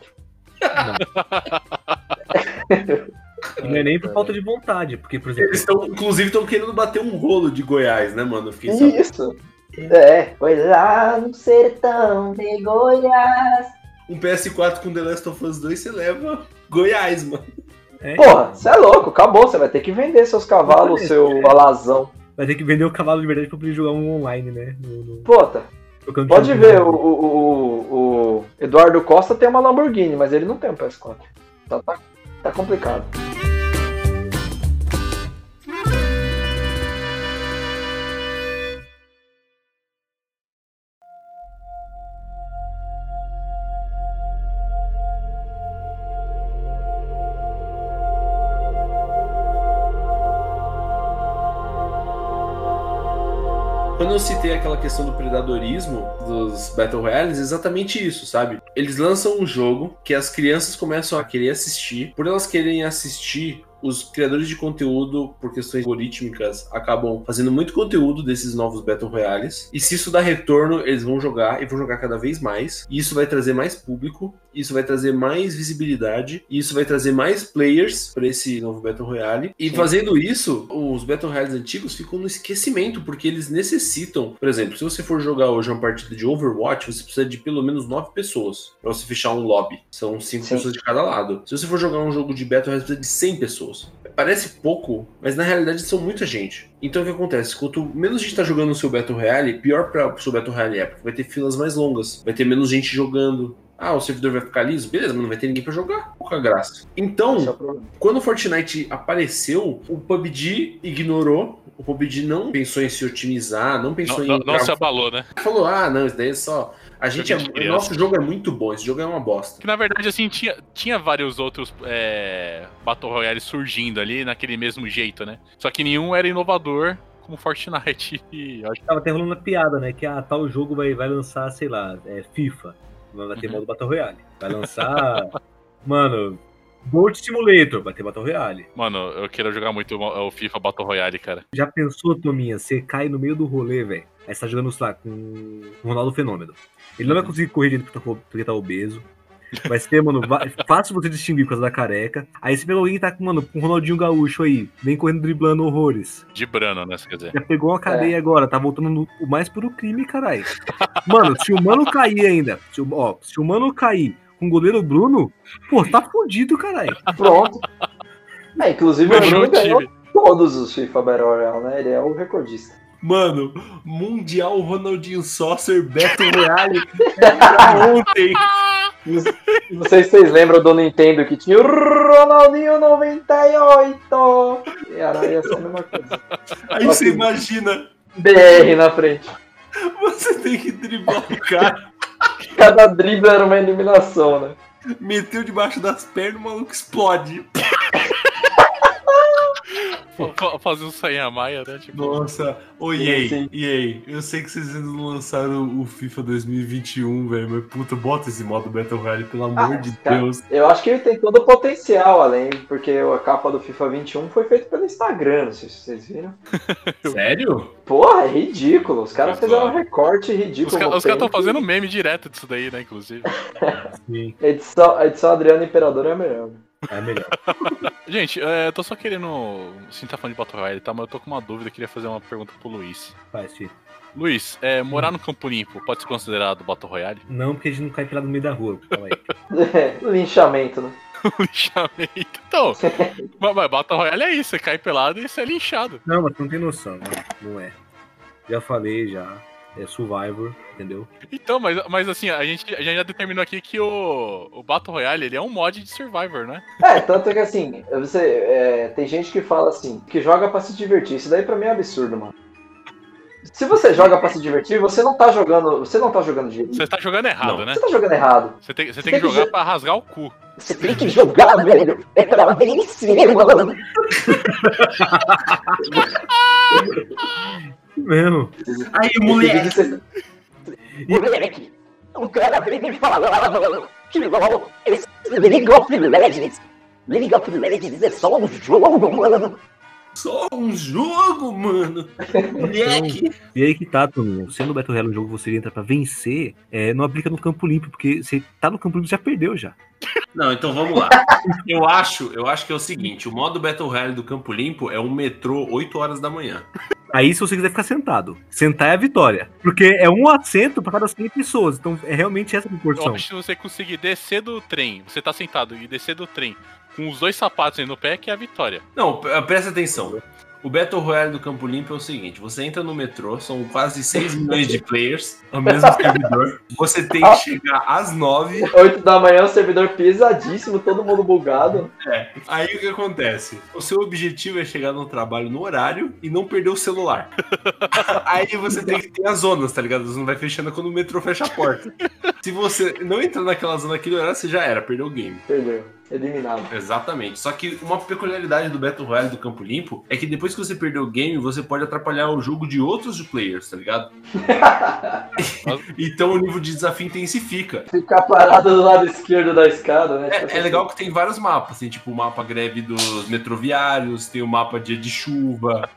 E não é nem por falta de vontade, porque, por exemplo, Eles estão, inclusive, estão querendo bater um rolo de Goiás, né, mano? Isso. É, foi lá no sertão de Goiás. Um PS4 com The Last of Us 2, você leva Goiás, mano. é, Porra, você é louco, acabou. Você vai ter que vender seus cavalos, seu alazão. vai ter que vender o cavalo de verdade pra poder jogar um online, né? No, no, Puta, pode ver, o, o, o- Eduardo Costa tem uma Lamborghini, mas ele não tem um PS4. Então tá, tá complicado. Eu citei aquela questão do predadorismo dos Battle Royales, exatamente isso, sabe? Eles lançam um jogo que as crianças começam a querer assistir. Por elas quererem assistir, os criadores de conteúdo, por questões algorítmicas, acabam fazendo muito conteúdo desses novos Battle Royales. E se isso dá retorno, eles vão jogar e vão jogar cada vez mais. E isso vai trazer mais público, isso vai trazer mais visibilidade, e isso vai trazer mais players para esse novo Battle Royale. E Sim. fazendo isso, os Battle Royales antigos ficam no esquecimento, porque eles necessitam. Por exemplo, se você for jogar hoje uma partida de Overwatch, você precisa de pelo menos nove pessoas para você fechar um lobby. São cinco Sim. pessoas de cada lado. Se você for jogar um jogo de Battle precisa de 100 pessoas. Parece pouco, mas na realidade são muita gente. Então o que acontece? Quanto menos gente tá jogando no seu Battle Royale, pior para o seu Battle Royale é, porque vai ter filas mais longas, vai ter menos gente jogando. Ah, o servidor vai ficar liso? Beleza, mas não vai ter ninguém pra jogar. Pouca graça. Então, é quando o Fortnite apareceu, o PUBG ignorou. O PUBG não pensou em se otimizar, não pensou Não, em. não, não se abalou, né? Falou, ah, não, isso daí é só. A gente é. Criança. Nosso jogo é muito bom, esse jogo é uma bosta. Que na verdade, assim, tinha, tinha vários outros é, Battle Royale surgindo ali naquele mesmo jeito, né? Só que nenhum era inovador como Fortnite. *laughs* E eu acho Tava até rolando uma piada, né? Que ah, tal jogo vai, vai lançar, sei lá, é, FIFA. Vai ter Uhum. modo Battle Royale. Vai lançar. *laughs* mano, Bolt Simulator, vai ter Battle Royale. Mano, eu quero jogar muito o FIFA Battle Royale, cara. Já pensou, Tominha, você cai no meio do rolê, velho? Aí você tá jogando, sei lá, com o Ronaldo Fenômeno. Ele não vai conseguir correr direito porque tá- porque tá obeso. Vai ser, mano, va- fácil você distinguir por causa da careca. Aí você pega alguém que tá, com, mano, com o Ronaldinho Gaúcho aí, vem correndo driblando horrores. De Brano, né? Quer dizer. Já pegou uma cadeia agora, tá voltando no o mais puro crime, caralho. Mano, se o mano cair ainda, se o, ó, se o mano cair com o goleiro Bruno, pô, tá fudido, caralho. Pronto. É, inclusive o Bruno ganhou todos os FIFA Battle Royale, né? Ele é o recordista. Mano, Mundial Ronaldinho Saucer Battle Royale ontem. Não sei se vocês lembram do Nintendo que tinha o Ronaldinho 98. E era ia ser a mesma coisa. Aí você imagina, BR na frente. você tem que driblar o cara, *laughs* Cada drible era uma eliminação, né? meteu debaixo das pernas, o maluco explode. *laughs* Fa- fa- Fazer um sainha maia, né? Tipo, Nossa, ô EA, eu sei que vocês ainda não lançaram o FIFA 2021, velho, mas puta, bota esse modo Battle Royale, pelo amor Ah, de cara. Deus. Eu acho que ele tem todo o potencial, além, porque a capa do FIFA 21 foi feita pelo Instagram, não sei se vocês viram. *laughs* Sério? Porra, é ridículo. Os caras Pois fizeram um recorte os ridículo. os caras estão fazendo meme direto disso daí, né? Inclusive. *laughs* Sim, Edição, a edição Adriano Imperador é a melhor. É melhor. *laughs* Gente, é, tô só querendo. Sim, tá falando de Battle Royale, tá? Mas eu tô com uma dúvida, queria fazer uma pergunta pro Luiz. Faz, filho. Luiz, é, morar no Campo Limpo pode ser considerado Battle Royale? Não, porque a gente não cai pelado no meio da rua. Calma aí. *laughs* Linchamento, né? *laughs* Linchamento. Então, mas, mas Battle Royale é isso, você cai pelado e você é linchado. Não, mas tu não tem noção, não, não é. Já falei, já. É Survivor, entendeu? Então, mas, mas assim, a gente, a gente já determinou aqui que o, o Battle Royale ele é um mod de Survivor, né? É, tanto que assim, você, é, tem gente que fala assim, que joga pra se divertir. Isso daí pra mim é absurdo, mano. Se você joga pra se divertir, você não tá jogando. Você não tá jogando de. Você tá jogando errado, Não. né? Você tá jogando errado. Você tem, você tem que que jogar jo- pra rasgar o cu. Você tem que jogar, velho. É pra vencer, mano. *laughs* *laughs* Mesmo. Aí, moleque. você- Moleque, o cara veio me esse League of Legends. League of Legends é só um jogo, mano. Só um jogo, mano. Moleque. E aí que tá, Toninho. Sendo o Battle Royale um jogo que você entra pra vencer, é, não aplica no campo limpo, porque você tá no campo limpo e já perdeu já. Não, então vamos lá. Eu acho, eu acho que é o seguinte: o modo Battle Royale do Campo Limpo é um metrô 8 horas da manhã. Aí, se você quiser ficar sentado, sentar é a vitória. Porque é um assento pra cada 100 pessoas. Então, é realmente essa a Eu proporção. acho que se você conseguir descer do trem, você tá sentado e descer do trem com os dois sapatos aí no pé, que é a vitória. Não, presta atenção. O Battle Royale do Campo Limpo é o seguinte: você entra no metrô, são quase 6 milhões de players ao mesmo servidor. Você tem que chegar às 9. 8 da manhã, o servidor pesadíssimo, todo mundo bugado. Aí o que acontece? O seu objetivo é chegar no trabalho no horário e não perder o celular. *laughs* Aí você tem que ter as zonas, tá ligado? Você não vai fechando quando o metrô fecha a porta. Se você não entrar naquela zona naquele horário, você já era, perdeu o game. Perdeu. Eliminado. Exatamente. Só que uma peculiaridade do Battle Royale do Campo Limpo é que depois que você perdeu o game, você pode atrapalhar o jogo de outros players, tá ligado? *laughs* então o nível de desafio intensifica. Ficar parado do lado esquerdo da escada, né? Tipo É, é legal que tem vários mapas, tem tipo o mapa greve dos metroviários, tem o mapa dia de chuva,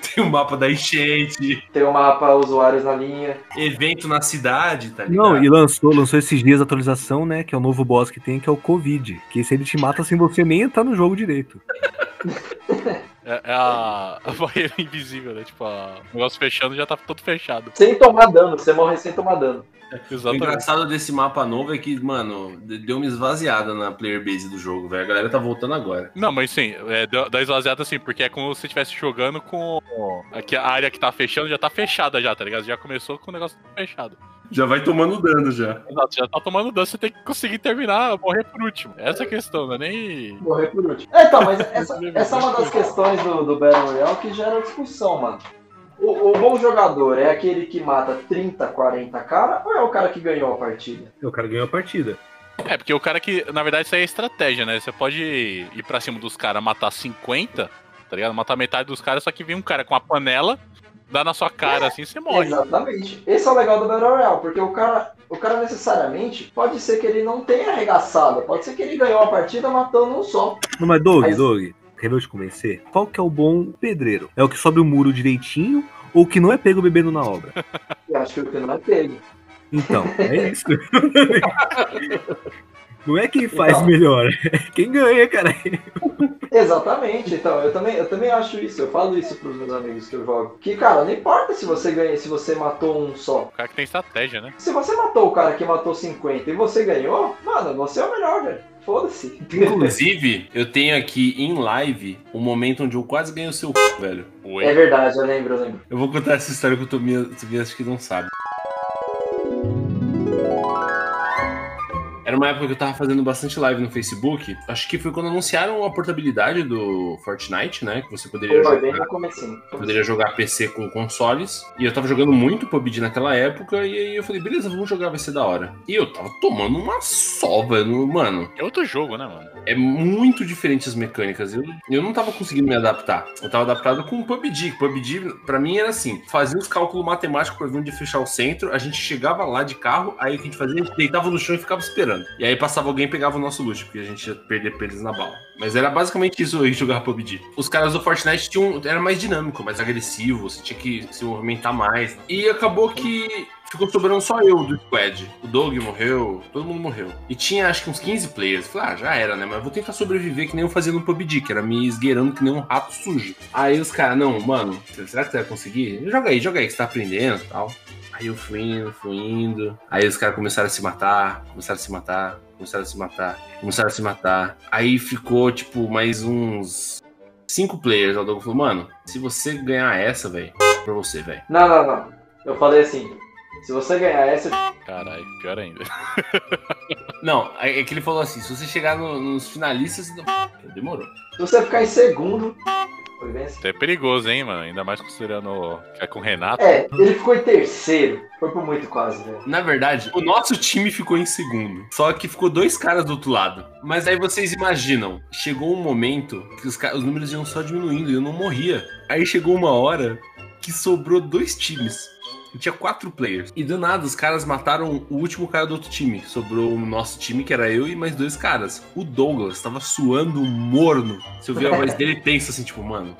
*laughs* tem o mapa da enchente, Tem o mapa usuários na linha. evento na cidade, tá ligado? Não, e lançou, lançou esses dias a atualização, né? Que é o novo boss que tem, que é o Covid. Que esse ele te mata sem você nem entrar no jogo direito. *laughs* É, é a, *laughs* a barreira invisível, né? Tipo, a- o negócio fechando já tá todo fechado. Sem tomar dano, você morre sem tomar dano. *laughs* O engraçado desse mapa novo é que, mano, de- deu uma esvaziada na player base do jogo, velho. A galera tá voltando agora. Não, mas sim, é, dá dá esvaziada assim, porque é como se você estivesse jogando com. Aqui a área que tá fechando já tá fechada já, tá ligado? Já começou com o negócio fechado. Já vai tomando dano já. Exato, já tá tomando dano, você tem que conseguir terminar, morrer por último. Essa é a questão, não é nem. Morrer por último. É, então, mas *laughs* essa, essa é uma das questões do, do Battle Royale que gera discussão, mano. O, o bom jogador é aquele que mata 30, 40 cara ou é o cara que ganhou a partida? O cara ganhou a partida. É, porque o cara que, na verdade, isso aí é estratégia, né? Você pode ir pra cima dos caras, matar 50, tá ligado? Matar metade dos caras, só que vem um cara com uma panela, dá na sua cara assim, você morre. Exatamente. Esse é o legal do Battle Royale, porque o cara, o cara necessariamente pode ser que ele não tenha arregaçado, pode ser que ele ganhou a partida matando um só. Não, mas Doug, Mas- Doug, eu te convencer? Qual que é o bom pedreiro? É o que sobe o muro direitinho ou o que não é pego bebendo na obra? Eu acho que o que não é pego. Então, é isso. *laughs* Não é quem faz Então. melhor, é quem ganha, cara. Exatamente, então, eu também, eu também acho isso, eu falo isso pros meus amigos que eu jogo. Que, cara, não importa se você ganha, se você matou um só. O cara que tem estratégia, né? Se você matou o cara que matou 50 e você ganhou, mano, você é o melhor, velho. Foda-se. Inclusive, eu tenho aqui em live um momento onde eu quase ganhei o seu c, velho. Oi. É verdade, eu lembro, eu lembro. Eu vou contar essa história que o Tobias, Tobias acho que não sabe. Era uma época que eu tava fazendo bastante live no Facebook. Acho que foi quando anunciaram a portabilidade do Fortnite, né? Que você poderia Foi bem jogar, poderia jogar PC com consoles. E eu tava jogando muito PUBG naquela época. E aí eu falei, beleza, vamos jogar, vai ser da hora. E eu tava tomando uma sova, no- mano. É outro jogo, né, mano? É muito diferente as mecânicas. Eu, eu não tava conseguindo me adaptar. Eu tava adaptado com o PUBG. PUBG, pra mim, era assim: fazia os cálculos matemáticos pra ver onde fechar o centro. A gente chegava lá de carro, aí o que a gente fazia? A gente deitava no chão e ficava esperando. E aí passava alguém e pegava o nosso loot, porque a gente ia perder pra na bala. Mas era basicamente isso aí, jogar PUBG. Os caras do Fortnite tinham, era mais dinâmico, mais agressivo, você tinha que se movimentar mais. E acabou que ficou sobrando só eu do squad. O Doug morreu, todo mundo morreu. E tinha acho que uns 15 players. Falei, ah, já era, né? Mas vou tentar sobreviver que nem eu fazia no PUBG, que era me esgueirando que nem um rato sujo. Aí os caras, não, mano, será que você vai conseguir? Joga aí, joga aí, que você tá aprendendo e tal. Aí eu fui indo, fui indo. Aí os caras começaram a se matar, começaram a se matar, começaram a se matar, começaram a se matar. Aí ficou, tipo, mais uns cinco players. O Doug falou, mano, se você ganhar essa, velho, pra você, velho. Não, não, não. Eu falei assim: se você ganhar essa, Caralho, pior ainda. *laughs* Não, é é que ele falou assim: se você chegar no- nos finalistas, demorou. se você ficar em segundo, Foi bem assim. Até é perigoso, hein, mano? Ainda mais considerando que é com o Renato. É, ele ficou em terceiro. Foi por muito quase, velho. Na verdade, o nosso time ficou em segundo. Só que ficou dois caras do outro lado. Mas aí vocês imaginam, chegou um momento que os, os números iam só diminuindo e eu não morria. Aí chegou uma hora que sobrou dois times. E tinha quatro players. E do nada, os caras mataram o último cara do outro time. Sobrou o nosso time, que era eu e mais dois caras. O Douglas tava suando morno. Se eu ver a voz dele, pensa assim, tipo, mano,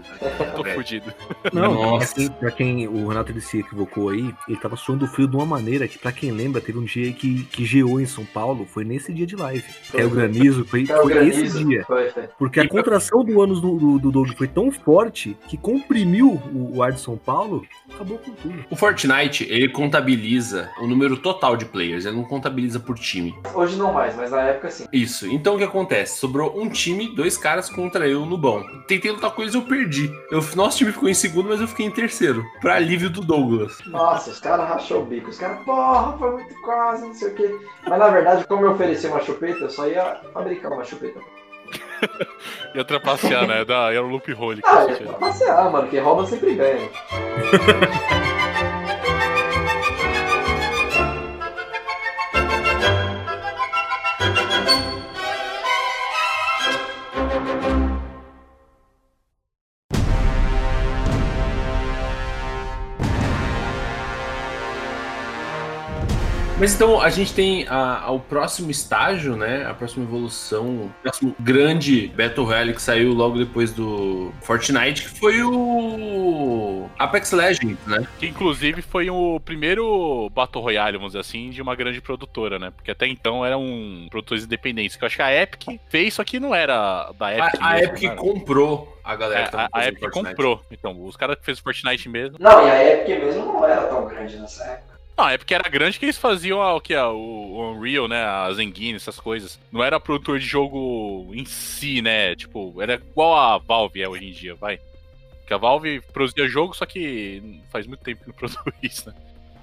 *laughs* Tô fudido. Não, Nossa. pra quem, pra quem o Renato ele se equivocou aí, ele tava suando frio de uma maneira que, pra quem lembra, teve um dia que, que geou em São Paulo, foi nesse dia de live. Caiu granizo, foi, Caiu foi esse granizo. dia. Foi, foi. Porque a contração do ânus do, do, do Doug foi tão forte que comprimiu o, o ar de São Paulo, acabou com tudo. O Fortnite, ele contabiliza o número total de players, ele não contabiliza por time. Hoje não mais, mas na época sim. Isso. Então o que acontece? Sobrou um time, dois caras contra eu no bom. Tentei lutar com eles, eu perdi. Eu, nosso time ficou em segundo, mas eu fiquei em terceiro. Pra alívio do Douglas. Nossa, os caras rachou o bico. Os caras, porra, foi muito quase, não sei o quê. Mas na verdade, como eu ofereci uma chupeta, eu só ia fabricar uma chupeta. *laughs* Ia trapacear, né? Da, era o loop hole que Ah, pra passear, mano. Quem rouba sempre ganha. *laughs* Mas então a gente tem a- a- o próximo estágio, né? A próxima evolução, o próximo grande Battle Royale que saiu logo depois do Fortnite, que foi o Apex Legends, né? Que inclusive foi o primeiro Battle Royale, vamos dizer assim, de uma grande produtora, né? Porque até então eram produtores independentes. Que eu acho que a Epic fez, só que não era da Epic. A, a mesmo, Epic né? comprou a galera É, que a, a Epic Fortnite. comprou. Então, os caras que fez o Fortnite mesmo. Não, e a Epic mesmo não era tão grande nessa época. Não, a Epic era grande que eles faziam a- o que? O, o Unreal, né? A Zengine, essas coisas. Não era produtor de jogo em si, né? Tipo, era igual a Valve é hoje em dia, vai. Que a Valve produzia jogo, só que faz muito tempo que não *laughs* produz, né?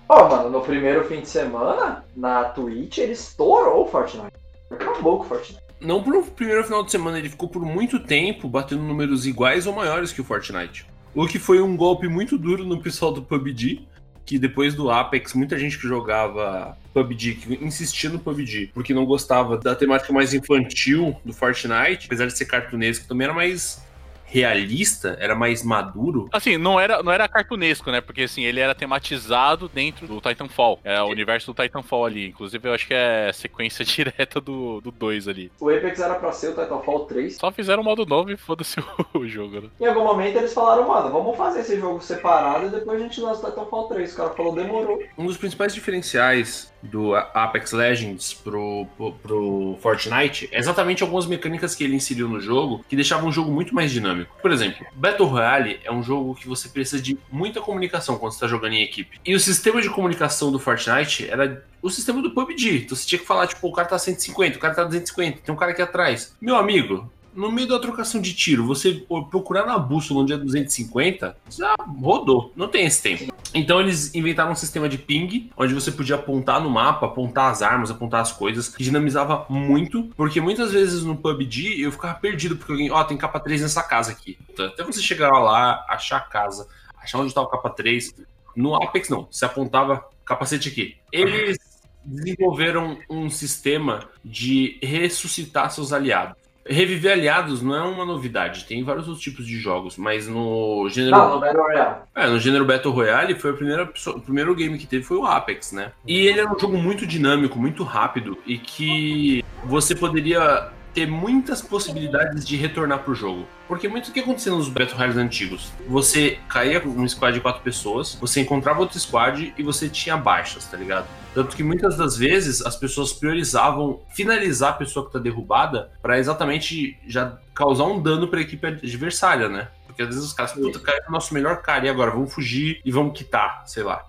Ó, mano, no primeiro fim de semana, na Twitch, ele estourou o Fortnite. Acabou com o Fortnite. Não pro primeiro final de semana, ele ficou por muito tempo batendo números iguais ou maiores que o Fortnite. O que foi um golpe muito duro no pessoal do PUBG, que depois do Apex, muita gente que jogava PUBG, que insistia no PUBG, porque não gostava da temática mais infantil do Fortnite, apesar de ser cartunesco, também era mais realista, era mais maduro. Assim, não era, não era cartunesco, né? Porque assim, ele era tematizado dentro do Titanfall. É o universo do Titanfall ali. Inclusive, eu acho que é sequência *laughs* direta do 2 ali. O Apex era pra ser o Titanfall 3. Só fizeram o modo novo e foda-se *laughs* o jogo, né? Em algum momento eles falaram, mano, vamos fazer esse jogo separado e depois a gente lança o Titanfall 3. O cara falou, demorou. Um dos principais diferenciais do Apex Legends pro, pro, pro Fortnite é exatamente algumas mecânicas que ele inseriu no jogo que deixavam o jogo muito mais dinâmico. Por exemplo, Battle Royale é um jogo que você precisa de muita comunicação quando está jogando em equipe. E o sistema de comunicação do Fortnite era o sistema do PUBG. Então você tinha que falar, tipo, o cara tá 150, o cara tá 250, tem um cara aqui atrás. Meu amigo, no meio da trocação de tiro, você procurar na bússola onde é 250, já rodou. Não tem esse tempo. Então eles inventaram um sistema de ping, onde você podia apontar no mapa, apontar as armas, apontar as coisas, que dinamizava muito, porque muitas vezes no PUBG eu ficava perdido, porque alguém, ó, tem capa 3 nessa casa aqui. Até você chegar lá, achar a casa, achar onde estava capa 3. No Apex não, você apontava capacete aqui. Eles desenvolveram um sistema de ressuscitar seus aliados. Reviver aliados não é uma novidade, tem vários outros tipos de jogos, mas no gênero. Não, no Battle Royale. É, no gênero Battle Royale foi a primeira o primeiro game que teve foi o Apex, né? E ele era um jogo muito dinâmico, muito rápido e que você poderia ter muitas possibilidades de retornar pro jogo. Porque muito o que acontecia nos Battle Royales antigos? Você caía num squad de quatro pessoas, você encontrava outro squad e você tinha baixas, tá ligado? Tanto que muitas das vezes as pessoas priorizavam finalizar a pessoa que tá derrubada pra exatamente já causar um dano pra equipe adversária, né? Porque às vezes os caras, puta, caiu o nosso melhor cara e agora vamos fugir e vamos quitar, sei lá.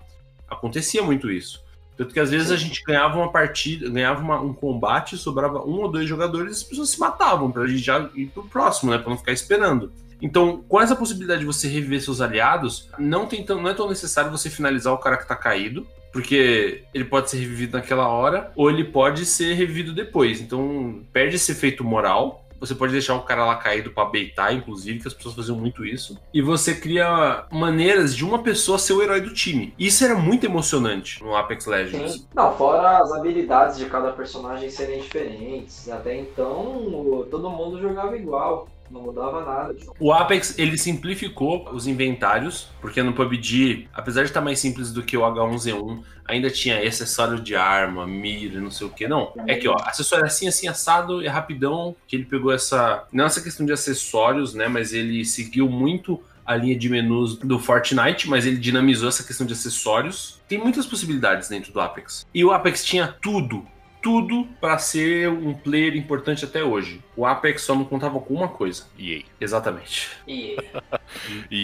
Acontecia muito isso. Tanto que às vezes a gente ganhava uma partida, ganhava uma- um combate, sobrava um ou dois jogadores e as pessoas se matavam pra gente já ir pro próximo, né? Pra não ficar esperando. Então, com essa possibilidade de você reviver seus aliados, não, tem tão, não é tão necessário você finalizar o cara que tá caído, porque ele pode ser revivido naquela hora, ou ele pode ser revivido depois. Então, perde esse efeito moral Você pode deixar o cara lá caído pra beitar, inclusive, que as pessoas faziam muito isso. E você cria maneiras de uma pessoa ser o herói do time. Isso era muito emocionante no Apex Legends. Sim. Não, fora as habilidades de cada personagem serem diferentes. Até então, todo mundo jogava igual. Não mudava nada. O Apex, ele simplificou os inventários, porque no PUBG, apesar de estar mais simples do que o H1Z1, ainda tinha acessório de arma, mira, não sei o que. Não, é que, ó, acessório assim, assim, assado, é rapidão, que ele pegou essa... Não essa questão de acessórios, né, mas ele seguiu muito a linha de menus do Fortnite, mas ele dinamizou essa questão de acessórios. Tem muitas possibilidades dentro do Apex. E o Apex tinha tudo tudo para ser um player importante até hoje. O Apex só não contava com uma coisa. EA. Exatamente. E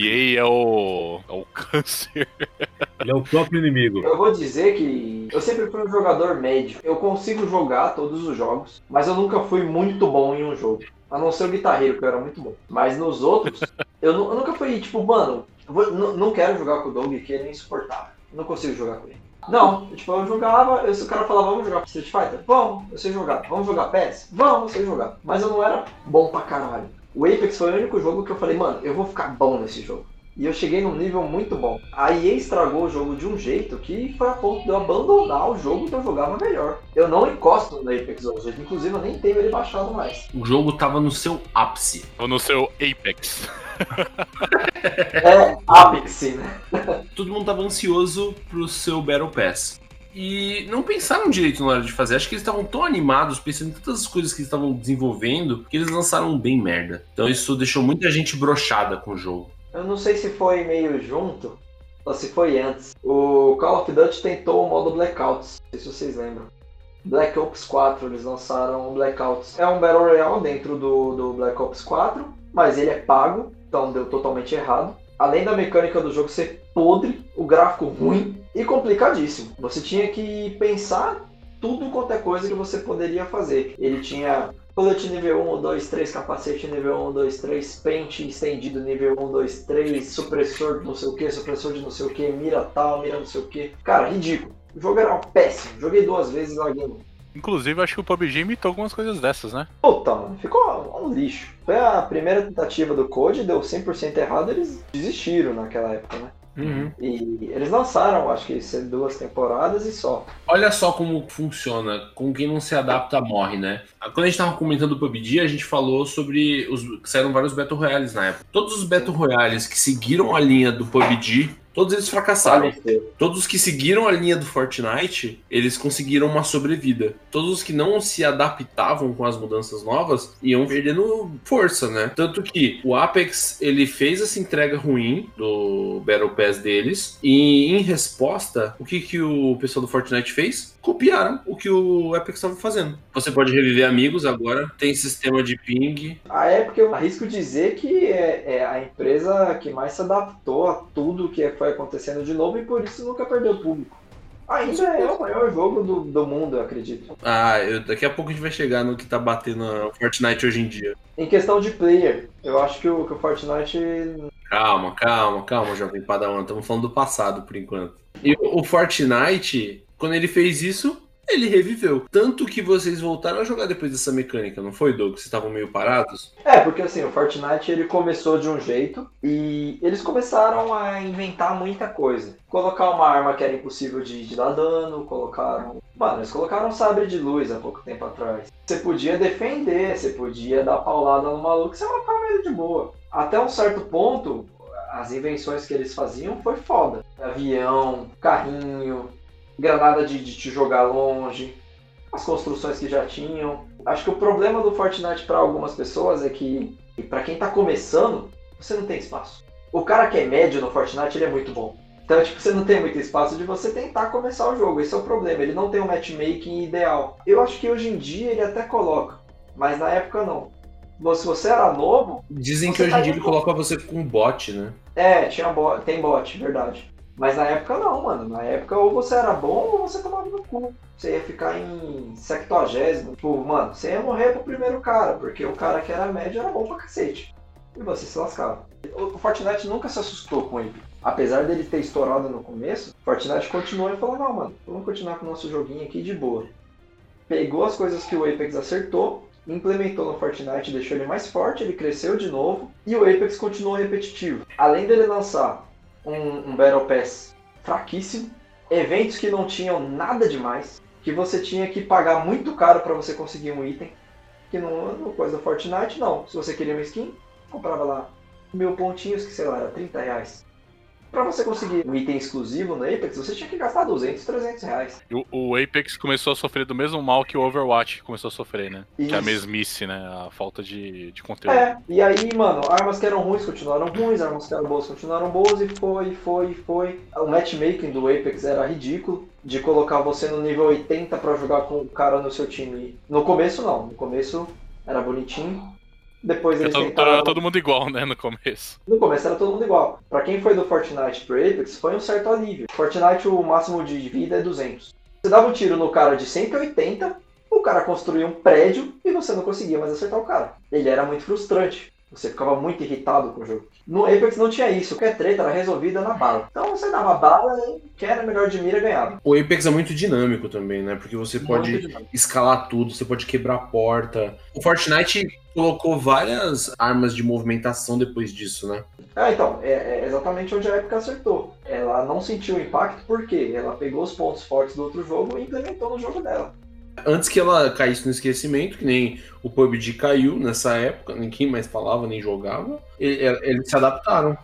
EA *laughs* é o. é o câncer. Ele é o próprio inimigo. eu vou dizer que eu sempre fui um jogador médio. Eu consigo jogar todos os jogos, mas eu nunca fui muito bom em um jogo. A não ser o guitarreiro, que eu era muito bom. Mas nos outros, *laughs* eu, eu nunca fui, tipo, mano, vou- não- quero jogar com o Doug, que ele é insuportável. Não consigo jogar com ele. Não, tipo, eu jogava, eu, se o cara falava, vamos jogar Street Fighter? Vamos, eu sei jogar. Vamos jogar PES? Vamos, eu sei jogar. Mas eu não era bom pra caralho. O Apex foi o único jogo que eu falei, mano, eu vou ficar bom nesse jogo. E eu cheguei num nível muito bom. A EA estragou o jogo de um jeito que foi a ponto de eu abandonar o jogo que eu jogava melhor. Eu não encosto no Apex hoje, inclusive eu nem tenho ele baixado mais. O jogo tava no seu ápice. Ou no seu Apex. *laughs* É Apex, né? Todo mundo tava ansioso pro seu Battle Pass. E não pensaram direito na hora de fazer. Acho que eles estavam tão animados, pensando em todas as coisas que eles estavam desenvolvendo, que eles lançaram bem merda. Então isso deixou muita gente brochada com o jogo. Eu não sei se foi meio junto ou se foi antes. O Call of Duty tentou o modo Blackouts, não sei se vocês lembram. Black Ops 4, eles lançaram o Blackouts. É um Battle Royale dentro do, do Black Ops 4, mas ele é pago, então deu totalmente errado. Além da mecânica do jogo ser podre, o gráfico ruim e complicadíssimo. Você tinha que pensar tudo quanto é coisa que você poderia fazer. Ele tinha colete nível 1, 2, 3, capacete nível 1, 2, 3, pente estendido nível 1, 2, 3, supressor de não sei o que, supressor de não sei o que, mira tal, mira não sei o que. Cara, ridículo. O jogo era péssimo. Joguei duas vezes e larguei. Inclusive, acho que o PUBG imitou algumas coisas dessas, né? Puta, mano, ficou um lixo. Foi a primeira tentativa do Code, deu 100% errado, eles desistiram naquela época, né? E eles lançaram, acho que ser duas temporadas e só. Olha só como funciona. Com quem não se adapta, morre, né? Quando a gente tava comentando o PUBG, a gente falou sobre os. que saíram vários Battle Royales na época. Todos os Battle Royales que seguiram a linha do PUBG, todos eles fracassaram. Todos os que seguiram a linha do Fortnite, eles conseguiram uma sobrevida. Todos os que não se adaptavam com as mudanças novas iam perdendo força, né? Tanto que o Apex, ele fez essa entrega ruim do Battle Pass deles e em resposta, o que que o pessoal do Fortnite fez? Copiaram o que o Apex estava fazendo. Você pode reviver amigos agora, tem sistema de ping. A época eu arrisco dizer que é, é a empresa que mais se adaptou a tudo que foi acontecendo de novo e por isso nunca perdeu público. Ainda é o maior jogo do, do mundo, eu acredito. Ah, eu- daqui a pouco a gente vai chegar no que tá batendo o Fortnite hoje em dia. Em questão de player, eu acho que o, que o Fortnite Calma, calma, calma, jovem Padawan. Estamos falando do passado por enquanto. E o o Fortnite, quando ele fez isso, ele reviveu. Tanto que vocês voltaram a jogar depois dessa mecânica, não foi, Doug? Vocês estavam meio parados? É, porque assim, o Fortnite ele começou de um jeito e eles começaram a inventar muita coisa. Colocar uma arma que era impossível de, de dar dano, colocaram. Mano, eles colocaram um sabre de luz há pouco tempo atrás. Você podia defender, você podia dar paulada no maluco, você matava ele de boa. Até um certo ponto, as invenções que eles faziam foi foda. Avião, carrinho, granada de, de te jogar longe, as construções que já tinham. Acho que o problema do Fortnite para algumas pessoas é que, para quem tá começando, você não tem espaço. O cara que é médio no Fortnite, ele é muito bom. Então, tipo, você não tem muito espaço de você tentar começar o jogo. Esse é o problema. Ele não tem um matchmaking ideal. Eu acho que hoje em dia ele até coloca, mas na época não. Se você era novo, Dizem que hoje tá em dia ele coloca você com bot, né? é, tinha bot, tem bot, verdade. Mas na época não, mano. Na época ou você era bom ou você tomava no cu. Você ia ficar em 70. Tipo, mano, você ia morrer pro primeiro cara, porque o cara que era médio era bom pra cacete. E você se lascava. O o Fortnite nunca se assustou com ele. Apesar dele ter estourado no começo, o Fortnite continuou e falou, não, mano, vamos continuar com o nosso joguinho aqui de boa. Pegou as coisas que o Apex acertou implementou no Fortnite, deixou ele mais forte, ele cresceu de novo e o Apex continuou repetitivo. Além dele lançar um, um Battle Pass fraquíssimo, eventos que não tinham nada demais, que você tinha que pagar muito caro para você conseguir um item, que não no coisa do Fortnite não. Se você queria uma skin, comprava lá mil pontinhos, que sei lá, era 30 reais. Pra você conseguir um item exclusivo no Apex, você tinha que gastar 200, 300 reais. O, o Apex começou a sofrer do mesmo mal que o Overwatch começou a sofrer, né? Que é a Isso. mesmice, né? A falta de, de conteúdo. É, e aí, mano, armas que eram ruins continuaram ruins, armas que eram boas continuaram boas, e foi, foi, foi. O matchmaking do Apex era ridículo, de colocar você no nível 80 pra jogar com o cara no seu time. No começo, não. No começo era bonitinho. Depois eles todo, tentaram... era todo mundo igual, né? No começo. No começo era todo mundo igual. Pra quem foi do Fortnite pro Apex, foi um certo alívio. Fortnite, o máximo de vida é 200. Você dava um tiro no cara de 180, o cara construía um prédio e você não conseguia mais acertar o cara. Ele era muito frustrante. Você ficava muito irritado com o jogo. No Apex não tinha isso. Qualquer treta era resolvida na bala. Então você dava bala e quem era melhor de mira ganhava. O Apex é muito dinâmico também, né? Porque você pode dinâmico. escalar tudo, você pode quebrar a porta. O Fortnite colocou várias armas de movimentação depois disso, né? Ah, então, é, é exatamente onde a Epic acertou. Ela não sentiu o impacto porque ela pegou os pontos fortes do outro jogo e implementou no jogo dela. Antes que ela caísse no esquecimento, que nem o PUBG caiu nessa época, ninguém mais falava nem jogava, eles se adaptaram.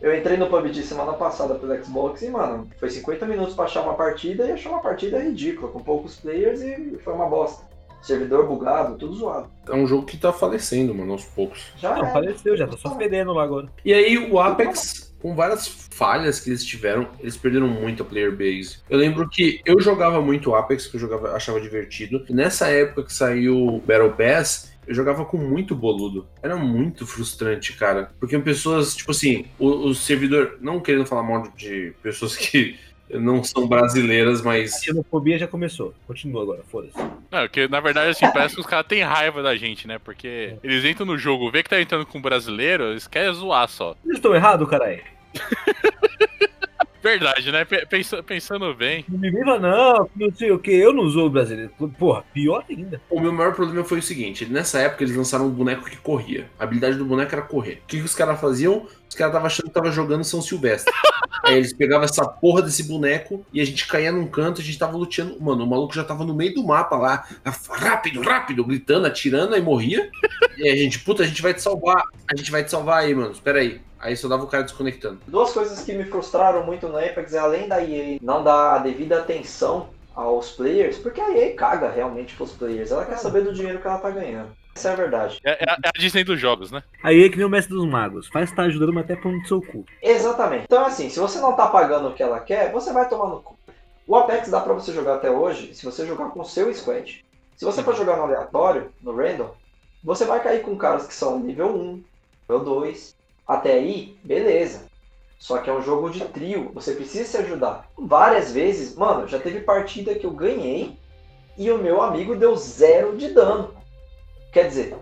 Eu entrei no PUBG semana passada pelo Xbox e, mano, foi 50 minutos pra achar uma partida e achar uma partida ridícula, com poucos players e foi uma bosta. Servidor bugado, tudo zoado. É um jogo que tá falecendo, mano, aos poucos. Já Não, é. faleceu, já tá só fedendo lá agora. E aí o Apex, com várias falhas que eles tiveram, eles perderam muito a player base. Eu lembro que eu jogava muito Apex, que eu jogava, achava divertido. Nessa época que saiu Battle Pass, eu jogava com muito boludo. Era muito frustrante, cara. Porque pessoas, tipo assim, o, o servidor, não querendo falar mal de pessoas que não são brasileiras, A mas xenofobia já começou. Continua agora, foda-se. Não, porque na verdade, assim, parece que os caras têm raiva da gente, né? Porque eles entram no jogo, vê que tá entrando com um brasileiro, eles querem zoar só. Eu estou errado, caralho? *laughs* Verdade, né? Pe- pensa- pensando bem. Não me viva não, não sei o que. Eu não sou brasileiro. Porra, pior ainda. O meu maior problema foi o seguinte: nessa época eles lançaram um boneco que corria. A habilidade do boneco era correr. O que, que os caras faziam? Os caras estavam achando que tava jogando São Silvestre. *laughs* Aí eles pegavam essa porra desse boneco e a gente caía num canto, a gente tava luteando. Mano, o maluco já tava no meio do mapa lá, rápido, rápido, gritando, atirando, aí morria. E aí a gente, puta, a gente vai te salvar. A gente vai te salvar aí, mano. Espera aí. Aí só dava o cara desconectando. Duas coisas que me frustraram muito no Apex é além da EA não dar a devida atenção aos players, porque a EA caga realmente pros players. Ela quer saber do dinheiro que ela tá ganhando. Essa é a verdade. É, é a- é a Disney dos jogos, né? Aí é que nem o mestre dos magos. Faz estar ajudando, mas até pão no seu cu. Exatamente. Então, assim, se você não tá pagando o que ela quer, você vai tomar no cu. O Apex dá pra você jogar até hoje se você jogar com o seu squad. Se você for jogar no aleatório, no random, você vai cair com caras que são nível 1, nível 2. Até aí, beleza. Só que é um jogo de trio, você precisa se ajudar. Várias vezes, mano, já teve partida que eu ganhei e o meu amigo deu zero de dano. Quer dizer,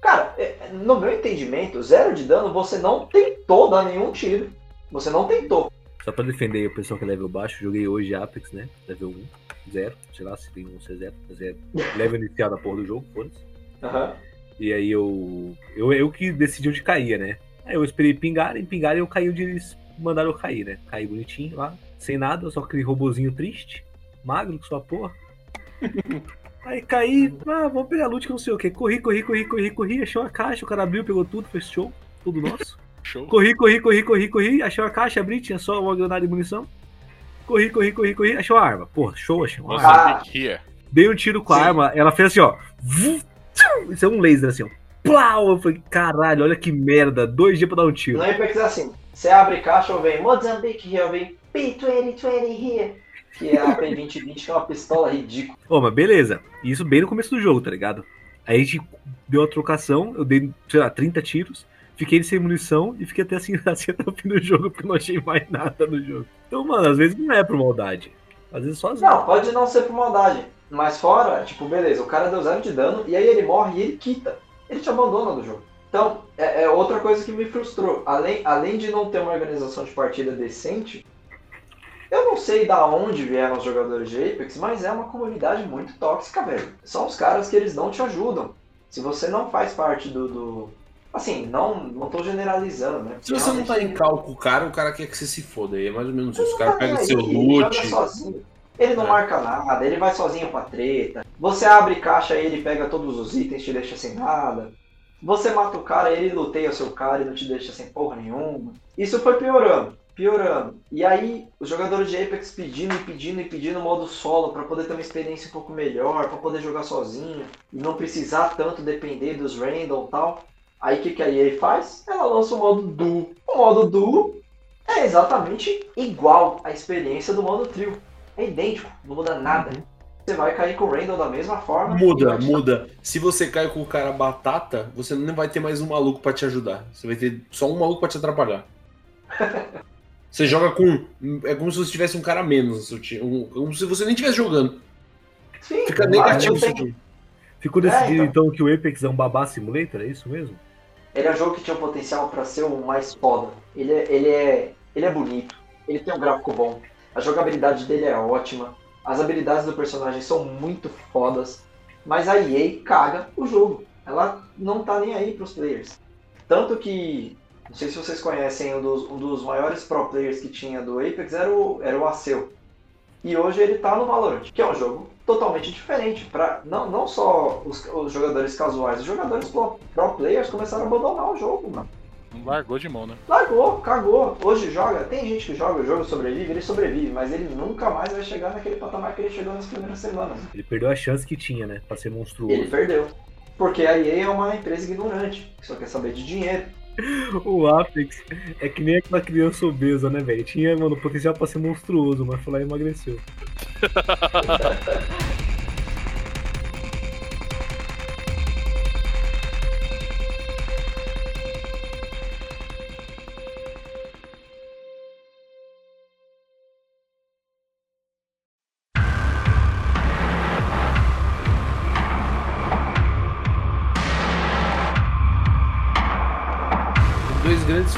cara, é- no meu entendimento, zero de dano você não tentou dar nenhum tiro. Você não tentou. Só pra defender o pessoal que é level baixo, joguei hoje Apex, né? Level 1, 0. Sei lá se tem um C 0, 0. Level inicial da porra do jogo, foda-se. Aham. E aí eu, eu. Eu que decidi onde caía, né? Aí eu esperei pingar, e pingar e eu caí onde eles mandaram eu cair, né? Caí bonitinho lá, sem nada, só aquele robozinho triste, magro que sua porra. *laughs* Aí caí, ah, vamos pegar loot que não sei o que. Corri, corri, corri, corri, corri, achei uma caixa, o cara abriu, pegou tudo, fez show, tudo nosso. *laughs* Show. Corri, corri, corri, corri, corri, achei uma caixa, abri, tinha só uma granada de munição. Corri, corri, corri, corri, achei uma arma. Porra, show, achei uma Nossa, arma. Ah. Dei um tiro com a Sim. arma, ela fez assim, ó. Isso é um laser assim, ó. Plau! Eu falei, caralho, olha que merda. Dois dias pra dar um tiro. No Apex é assim, você abre caixa ou vem Mozambique here, vem P2020 here. Que é a P2020, que é uma pistola ridícula. Ô, mas beleza. Isso bem no começo do jogo, tá ligado? Aí a gente deu uma trocação, eu dei, sei lá, 30 tiros, fiquei sem munição e fiquei até assim, *laughs* assim até o fim do jogo, porque não achei mais nada no jogo. Então, mano, às vezes não é por maldade. Às vezes só azar. Não, pode não ser por maldade. Mas fora, tipo, beleza, o cara deu zero de dano e aí ele morre e ele quita. Ele te abandona do jogo. Então, é, é outra coisa que me frustrou. Além, além de não ter uma organização de partida decente, eu não sei da onde vieram os jogadores de Apex, mas é uma comunidade muito tóxica, velho. São os caras que eles não te ajudam. Se você não faz parte do. do- assim, não, não tô generalizando, né? Se você não tá em Realmente, cal com o cara, o cara quer que você se foda. aí É mais ou menos isso. O cara tá pega nem seu aí, Ele loot. sozinho. Ele não É. marca nada, ele vai sozinho pra treta. Você abre caixa, ele pega todos os itens, te deixa sem nada. Você mata o cara, ele luteia o seu cara e não te deixa sem porra nenhuma. Isso foi piorando, piorando. E aí, os jogadores de Apex pedindo e pedindo e pedindo modo solo pra poder ter uma experiência um pouco melhor, pra poder jogar sozinho e não precisar tanto depender dos random e tal. Aí o que, que a EA faz? Ela lança o modo duo. O modo duo é exatamente igual à experiência do modo trio. É idêntico, não muda nada. Você vai cair com o Randall da mesma forma. Muda, muda. Se você cai com o cara batata, você não vai ter mais um maluco pra te ajudar. Você vai ter só um maluco pra te atrapalhar. *laughs* Você joga com. É como se você tivesse um cara a menos no seu time. um- Como se você nem estivesse jogando. Sim, Fica negativo eu isso tenho- aqui. Ficou decidido É, então. que o Apex é um babá simulator, é isso mesmo? Ele é um jogo que tinha potencial pra ser o mais foda. Ele é, ele é, ele é bonito. Ele tem um gráfico bom. A jogabilidade dele é ótima. As habilidades do personagem são muito fodas. Mas a EA caga o jogo. Ela não tá nem aí pros players. Tanto que, não sei se vocês conhecem, um dos, um dos maiores pro players que tinha do Apex era o, era o Aceu. E hoje ele tá no Valorant, que é um jogo totalmente diferente. Pra, não, não só os, os jogadores casuais, os jogadores pro, pro players começaram a abandonar o jogo, mano. Largou de mão, né? Largou, cagou. Hoje joga. Tem gente que joga o jogo sobrevive, ele sobrevive, mas ele nunca mais vai chegar naquele patamar que ele chegou nas primeiras semanas. Ele perdeu a chance que tinha, né? Pra ser Ele monstruoso. perdeu. Porque a EA é uma empresa ignorante, que só quer saber de dinheiro. O Apex é que nem aquela criança obesa, né, velho? Tinha, mano, potencial pra ser monstruoso, mas foi lá e emagreceu. *laughs*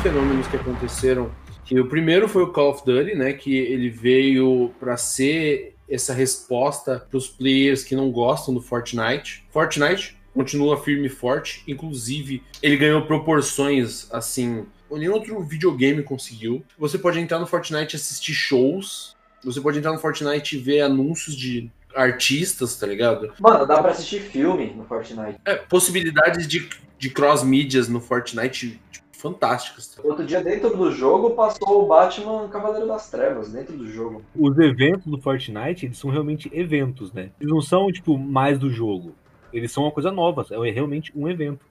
fenômenos que aconteceram. Que o primeiro foi o Call of Duty, né? Que ele veio para ser essa resposta para os players que não gostam do Fortnite. Fortnite continua firme e forte, inclusive ele ganhou proporções assim. Nenhum outro videogame conseguiu. Você pode entrar no Fortnite e assistir shows. Você pode entrar no Fortnite e ver anúncios de artistas, tá ligado? Mano, dá pra assistir filme no Fortnite. É, possibilidades de, de cross-mídias no Fortnite tipo, fantásticas. tá? Outro dia, dentro do jogo, passou o Batman Cavaleiro das Trevas, dentro do jogo. Os eventos do Fortnite, eles são realmente eventos, né? Eles não são, tipo, mais do jogo. Eles são uma coisa nova, é realmente um evento.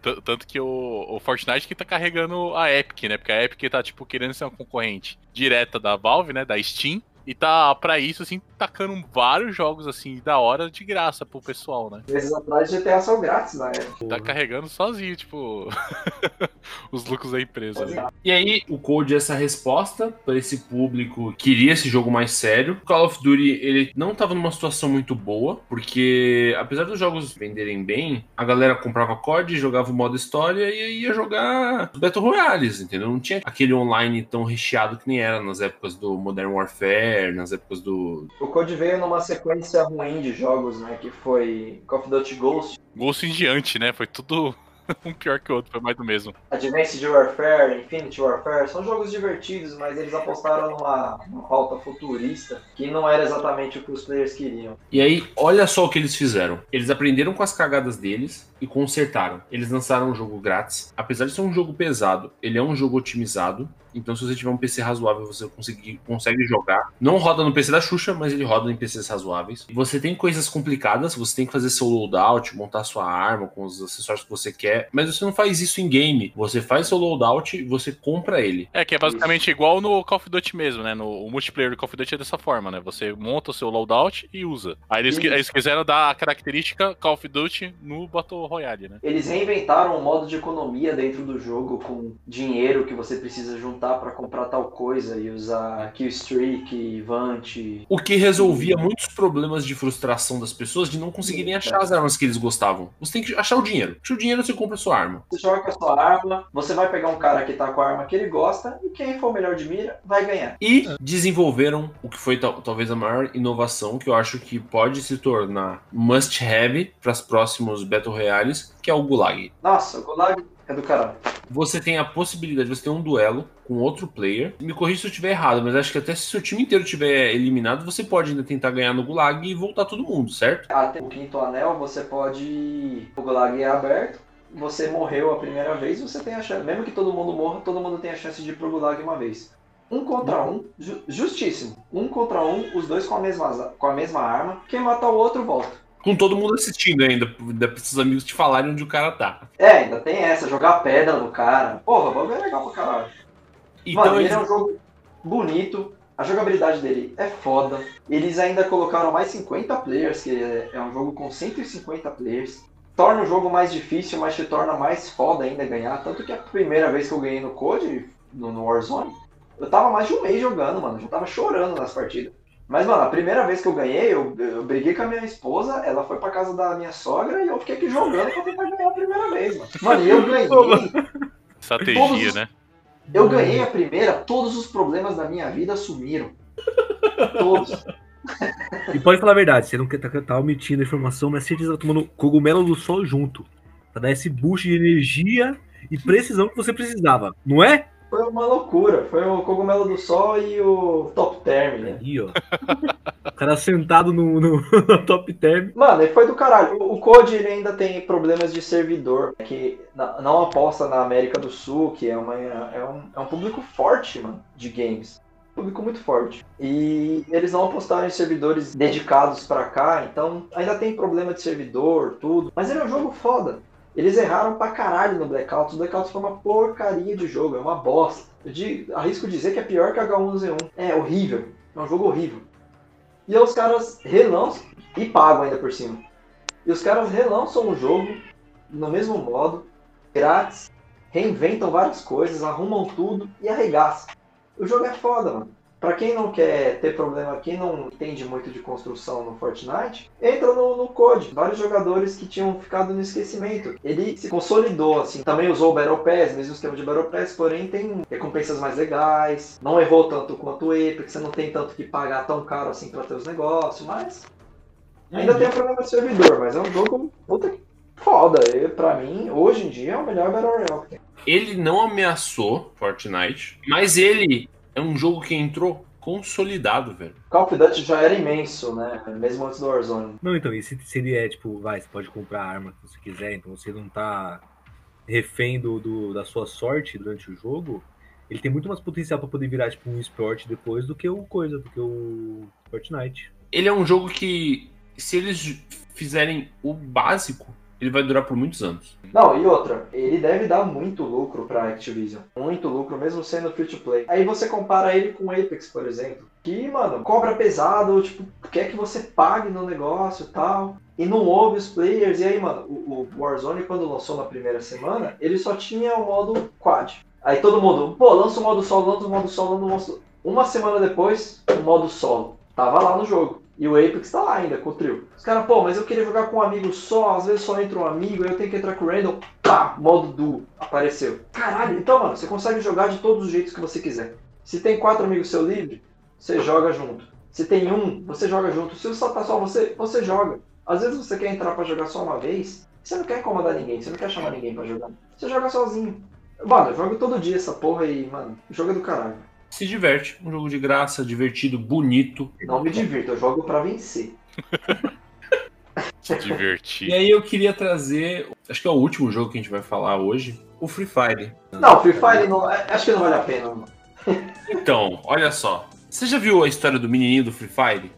T- Tanto que o, o Fortnite que tá carregando a Epic, né? Porque a Epic tá, tipo, querendo ser uma concorrente direta da Valve, né? Da Steam. E tá, pra isso, assim, tacando vários jogos, assim, da hora de graça pro pessoal, né? Meses atrás, GTA são grátis na época. Tá carregando sozinho, tipo, *laughs* os lucros da empresa. né? E aí, o Code é essa resposta para esse público que queria esse jogo mais sério. O Call of Duty, ele não tava numa situação muito boa, porque apesar dos jogos venderem bem, a galera comprava COD, jogava o modo história e ia jogar Battle Royales, entendeu? Não tinha aquele online tão recheado que nem era nas épocas do Modern Warfare, nas épocas do... O Code veio numa sequência ruim de jogos, né? Que foi Call of Duty Ghost, Ghost em diante, né? Foi tudo *laughs* um pior que o outro, foi mais do mesmo. Advanced Warfare, Infinity Warfare. São jogos divertidos, mas eles apostaram numa, numa pauta futurista que não era exatamente o que os players queriam. E aí, olha só o que eles fizeram. Eles aprenderam com as cagadas deles e consertaram. Eles lançaram um jogo grátis. Apesar de ser um jogo pesado, ele é um jogo otimizado. Então, se você tiver um PC razoável, você consegue, consegue jogar. Não roda no PC da Xuxa, mas ele roda em PCs razoáveis. Você tem coisas complicadas, você tem que fazer seu loadout, montar sua arma com os acessórios que você quer. Mas você não faz isso em game. Você faz seu loadout e você compra ele. É, que é basicamente igual no Call of Duty mesmo, né? No o multiplayer do Call of Duty é dessa forma, né? Você monta o seu loadout e usa. Aí eles, eles quiseram dar a característica Call of Duty no Battle Royale, né? Eles reinventaram um modo de economia dentro do jogo com dinheiro que você precisa juntar pra comprar tal coisa e usar Killstreak, Vant. O que resolvia muitos problemas de frustração das pessoas de não conseguirem achar as armas que eles gostavam. Você tem que achar o dinheiro. Achar o dinheiro, você compra compra sua arma. Você joga a sua arma, você vai pegar um cara que tá com a arma que ele gosta, e quem for o melhor de mira vai ganhar. E desenvolveram o que foi tal- talvez a maior inovação que eu acho que pode se tornar must have para os próximos Battle Royales, que é o Gulag. Nossa, o Gulag é do caralho. Você tem a possibilidade, você tem um duelo com outro player. Me corrija se eu estiver errado, mas acho que até se seu time inteiro tiver eliminado, você pode ainda tentar ganhar no Gulag e voltar todo mundo, certo? Até o quinto anel, você pode. O Gulag é aberto. Você morreu a primeira vez, você tem a chance. Mesmo que todo mundo morra, todo mundo tem a chance de ir pro Gulag uma vez. Um contra um, ju- justíssimo. Um contra um, os dois com a mesma, com a mesma arma. Quem matar o outro volta. Com todo mundo assistindo ainda, ainda pra seus amigos te falarem onde o cara tá. É, ainda tem essa, jogar pedra no cara. Porra, o bagulho é legal pra caralho. Então, Mano, ele é um jogo bonito, a jogabilidade dele é foda. Eles ainda colocaram mais 50 players, que é, é um jogo com 150 players. Torna o jogo mais difícil, mas te torna mais foda ainda ganhar. Tanto que a primeira vez que eu ganhei no Code, no, no Warzone, eu tava mais de um mês jogando, mano. Eu já tava chorando nas partidas. Mas, mano, a primeira vez que eu ganhei, eu, eu briguei com a minha esposa, ela foi pra casa da minha sogra e eu fiquei aqui jogando pra tentar ganhar a primeira vez, mano. Mano, e eu *laughs* ganhei. Estratégia, Todos- né? Eu ganhei a primeira, todos os problemas da minha vida sumiram. Todos. *laughs* E pode falar a verdade, você não quer tá, tá omitindo a informação, mas certeza tá tomando cogumelo do sol junto. Pra dar esse boost de energia e precisão que você precisava, não é? Foi uma loucura. Foi o Cogumelo do Sol e o Top Term, né? Aí, ó. *laughs* cara sentado no, no, *laughs* no top term. Mano, e foi do caralho. O Code ele ainda tem problemas de servidor, que não aposta na América do Sul, que é, uma, é, um, é um público forte, mano, de games. Público muito forte. E eles não apostaram em servidores dedicados pra cá, então ainda tem problema de servidor, tudo. Mas ele é um jogo foda. Eles erraram pra caralho no Blackout. O Blackout foi uma porcaria de jogo, é uma bosta. Eu di- arrisco dizer que é pior que H1Z1. É horrível. É um jogo horrível. E aí os caras relançam e pagam ainda por cima. E os caras relançam o jogo no mesmo modo, grátis, reinventam várias coisas, arrumam tudo e arregaçam. O jogo é foda, mano. Pra quem não quer ter problema, quem não entende muito de construção no Fortnite, entra no, no Code. Vários jogadores que tinham ficado no esquecimento. Ele se consolidou, assim. Também usou o Battle Pass, mesmo esquema de Battle Pass, porém tem recompensas mais legais. Não errou tanto quanto o Epic, você não tem tanto que pagar tão caro assim pra ter os negócios, mas Ainda tem o problema de servidor, mas é um jogo puta que foda. E, pra mim, hoje em dia, é o melhor Battle Royale que tem. Ele não ameaçou Fortnite, mas ele é um jogo que entrou consolidado, velho. Call of Duty já era imenso, né? Mesmo antes do Warzone. Não, então, e se, se ele é tipo, vai, você pode comprar a arma que você quiser, então você não tá refém do, do- da sua sorte durante o jogo, ele tem muito mais potencial pra poder virar tipo um esporte depois do que o coisa, do que o Fortnite. Ele é um jogo que, se eles fizerem o básico, ele vai durar por muitos anos. Não, e outra, ele deve dar muito lucro pra Activision. Muito lucro, mesmo sendo free to play. Aí você compara ele com o Apex, por exemplo. Que, mano, cobra pesado, tipo, quer que você pague no negócio e tal. E não ouve os players. E aí, mano, o, o Warzone, quando lançou na primeira semana, ele só tinha o modo quad. Aí todo mundo, pô, lança o modo solo, lança o modo solo, lança o modo solo. Uma semana depois, o modo solo. Tava lá no jogo. E o Apex tá lá ainda, com o trio. Os caras, pô, mas eu queria jogar com um amigo só, às vezes só entra um amigo, aí eu tenho que entrar com o random. Pá, modo duo, apareceu. Caralho, então, mano, você consegue jogar de todos os jeitos que você quiser. Se tem quatro amigos seu livre, você joga junto. Se tem um, você joga junto. Se só tá só você, você joga. Às vezes você quer entrar pra jogar só uma vez, você não quer incomodar ninguém, você não quer chamar ninguém pra jogar. Você joga sozinho. Mano, eu jogo todo dia essa porra e, mano, jogo é do caralho. Se diverte. Um jogo de graça, divertido, bonito. Não me divirto, eu jogo pra vencer. Se E divertir. aí eu queria trazer, acho que é o último jogo que a gente vai falar hoje, o Free Fire. Não, Free Fire não, é, acho que não vale a pena, mano. Então, olha só. Você já viu a história do menininho do Free Fire?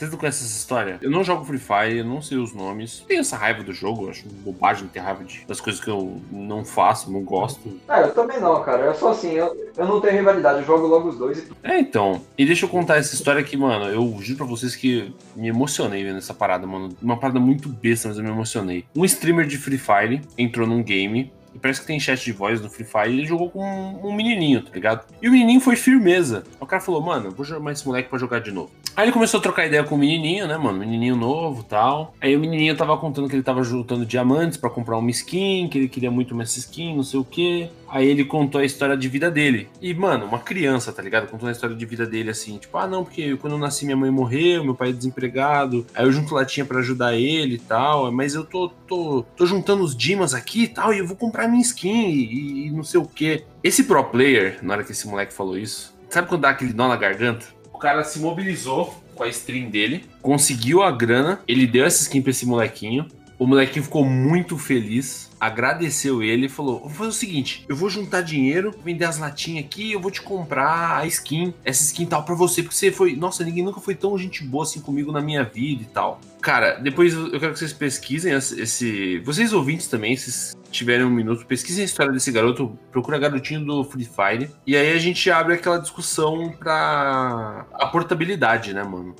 Vocês não conhecem essa história? Eu não jogo Free Fire, eu não sei os nomes. Tenho essa raiva do jogo, eu acho bobagem ter raiva de- das coisas que eu não faço, não gosto. É, eu também não, cara. Eu sou assim, eu, eu não tenho rivalidade, eu jogo logo os dois e É, então. E deixa eu contar essa história aqui, mano. Eu juro pra vocês que me emocionei vendo essa parada, mano. Uma parada muito besta, mas eu me emocionei. Um streamer de Free Fire entrou num game E parece que tem chat de voz no Free Fire ele jogou com um, um menininho, tá ligado? E o menininho foi firmeza. O cara falou, mano, vou chamar esse moleque pra jogar de novo. Aí ele começou a trocar ideia com o menininho, né, mano? Menininho novo tal. Aí o menininho tava contando que ele tava juntando diamantes pra comprar uma skin, que ele queria muito uma skin, não sei o quê. Aí ele contou a história de vida dele. E, mano, uma criança, tá ligado? Contou a história de vida dele assim, tipo, ah, não, porque quando eu nasci minha mãe morreu, meu pai é desempregado. Aí eu junto latinha pra ajudar ele e tal. Mas eu tô, tô, tô juntando os dimas aqui e tal, e eu vou comprar minha skin e, e não sei o quê. Esse pro player, na hora que esse moleque falou isso, sabe quando dá aquele nó na garganta? O cara se mobilizou com a stream dele, conseguiu a grana, ele deu essa skin pra esse molequinho. O molequinho ficou muito feliz, agradeceu ele e falou: Vou fazer o seguinte, eu vou juntar dinheiro, vender as latinhas aqui, eu vou te comprar a skin, essa skin tal pra você, porque você foi. Nossa, ninguém nunca foi tão gente boa assim comigo na minha vida e tal. Cara, depois eu quero que vocês pesquisem esse. Vocês ouvintes também, se tiverem um minuto, pesquisem a história desse garoto, procura garotinho do Free Fire. E aí a gente abre aquela discussão pra a portabilidade, né, mano?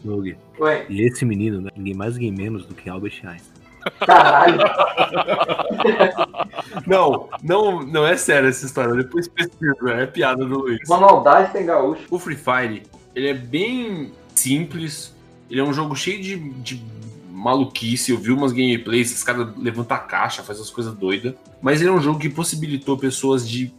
Ué, E esse menino, né? Ninguém mais, ninguém menos do que Albert Einstein. Caralho. Não, não, não é sério essa história. Depois pesquisa, é piada do Luiz. Uma maldade tem gaúcho. O Free Fire, ele é bem simples. Ele é um jogo cheio de, de maluquice. Eu vi umas gameplays, os caras levantam a caixa, fazem as coisas doidas. Mas ele é um jogo que possibilitou pessoas de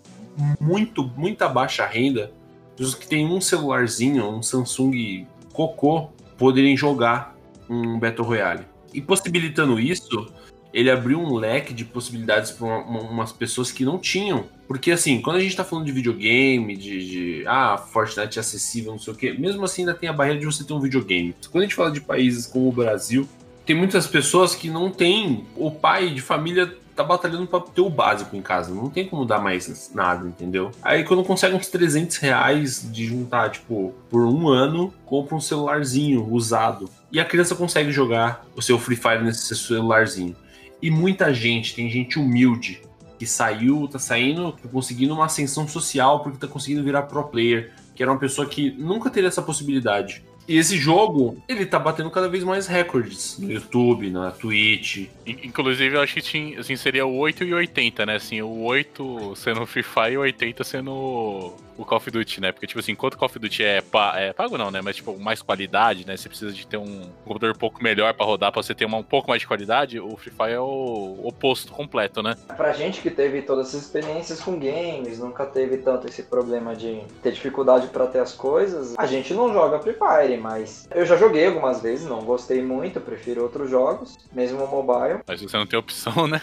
muito, muita baixa renda, pessoas que têm um celularzinho, um Samsung cocô, poderem jogar um Battle Royale. E possibilitando isso, ele abriu um leque de possibilidades para umas pessoas que não tinham. Porque assim, quando a gente tá falando de videogame, de, de ah, Fortnite é acessível, não sei o quê, mesmo assim ainda tem a barreira de você ter um videogame. Quando a gente fala de países como o Brasil, tem muitas pessoas que não têm, o pai de família tá batalhando pra ter o básico em casa, não tem como dar mais nada, entendeu? Aí quando consegue uns 300 reais de juntar, tipo, por um ano, compra um celularzinho usado. E a criança consegue jogar o seu Free Fire nesse celularzinho. E muita gente, tem gente humilde, que saiu, tá saindo, tá conseguindo uma ascensão social porque tá conseguindo virar pro player, que era uma pessoa que nunca teria essa possibilidade. E esse jogo, ele tá batendo cada vez mais recordes no YouTube, na Twitch. In- Inclusive, eu acho que tinha, assim, seria o 8 e o 80, né? Assim, o 8 sendo Free Fire e o 80 sendo o Call of Duty, né? Porque, tipo assim, enquanto o Call of Duty é, pa- é pago não, né? Mas, tipo, mais qualidade, né? Você precisa de ter um computador um pouco melhor pra rodar, pra você ter uma, um pouco mais de qualidade. O Free Fire é o oposto completo, né? Pra gente que teve todas essas experiências com games, nunca teve tanto esse problema de ter dificuldade pra ter as coisas, a gente não joga Free Fire, mas eu já joguei algumas vezes, não gostei muito, prefiro outros jogos, mesmo mobile. Mas você não tem opção, né?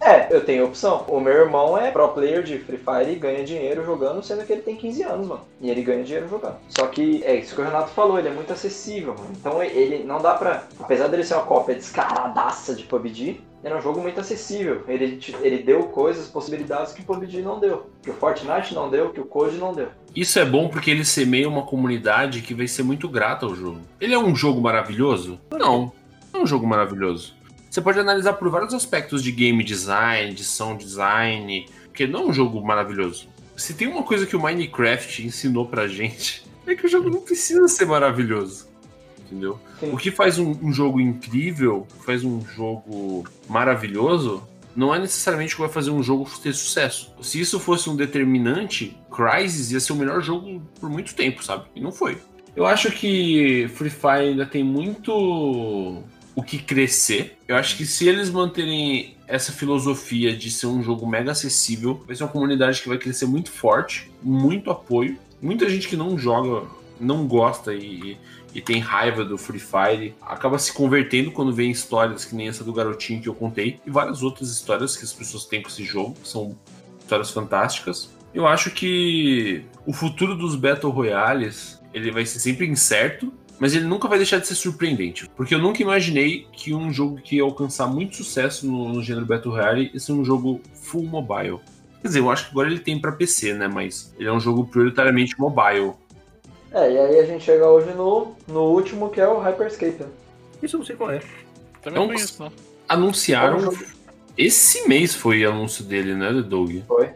É, eu tenho opção. O meu irmão é pro player de Free Fire e ganha dinheiro jogando, sendo que ele tem 15 anos, mano. E ele ganha dinheiro jogando. Só que é isso que o Renato falou, ele é muito acessível, mano. Então ele não dá pra. Apesar dele ser uma cópia descaradaça de PUBG, ele é um jogo muito acessível. Ele, ele deu coisas, possibilidades que o PUBG não deu. Que o Fortnite não deu, que o Code não deu. Isso é bom porque ele semeia uma comunidade que vai ser muito grata ao jogo. Ele é um jogo maravilhoso? Não, não é um jogo maravilhoso. Você pode analisar por vários aspectos de game design, de sound design, porque não é um jogo maravilhoso. Se tem uma coisa que o Minecraft ensinou pra gente, *laughs* é que o jogo não precisa ser maravilhoso. Entendeu? Sim. O que faz um, um jogo incrível, faz um jogo maravilhoso, não é necessariamente o que vai fazer um jogo ter sucesso. Se isso fosse um determinante, Crysis ia ser o melhor jogo por muito tempo, sabe? E não foi. Eu acho que Free Fire ainda tem muito o que crescer. Eu acho que se eles manterem essa filosofia de ser um jogo mega acessível, vai ser uma comunidade que vai crescer muito forte, muito apoio. Muita gente que não joga, não gosta e, e tem raiva do Free Fire, acaba se convertendo quando vê histórias que nem essa do garotinho que eu contei, e várias outras histórias que as pessoas têm com esse jogo, são histórias fantásticas. Eu acho que o futuro dos Battle Royales, ele vai ser sempre incerto, mas ele nunca vai deixar de ser surpreendente. Porque eu nunca imaginei que um jogo que ia alcançar muito sucesso no, no gênero Battle Royale ia ser um jogo full mobile. Quer dizer, eu acho que agora ele tem pra PC, né? Mas ele é um jogo prioritariamente mobile. É, e aí a gente chega hoje no, no último que é o Hyperscape. Isso eu não sei qual é. Também Não não conheço, não. Anunciaram. Esse mês foi o anúncio dele, né, Doug? Foi.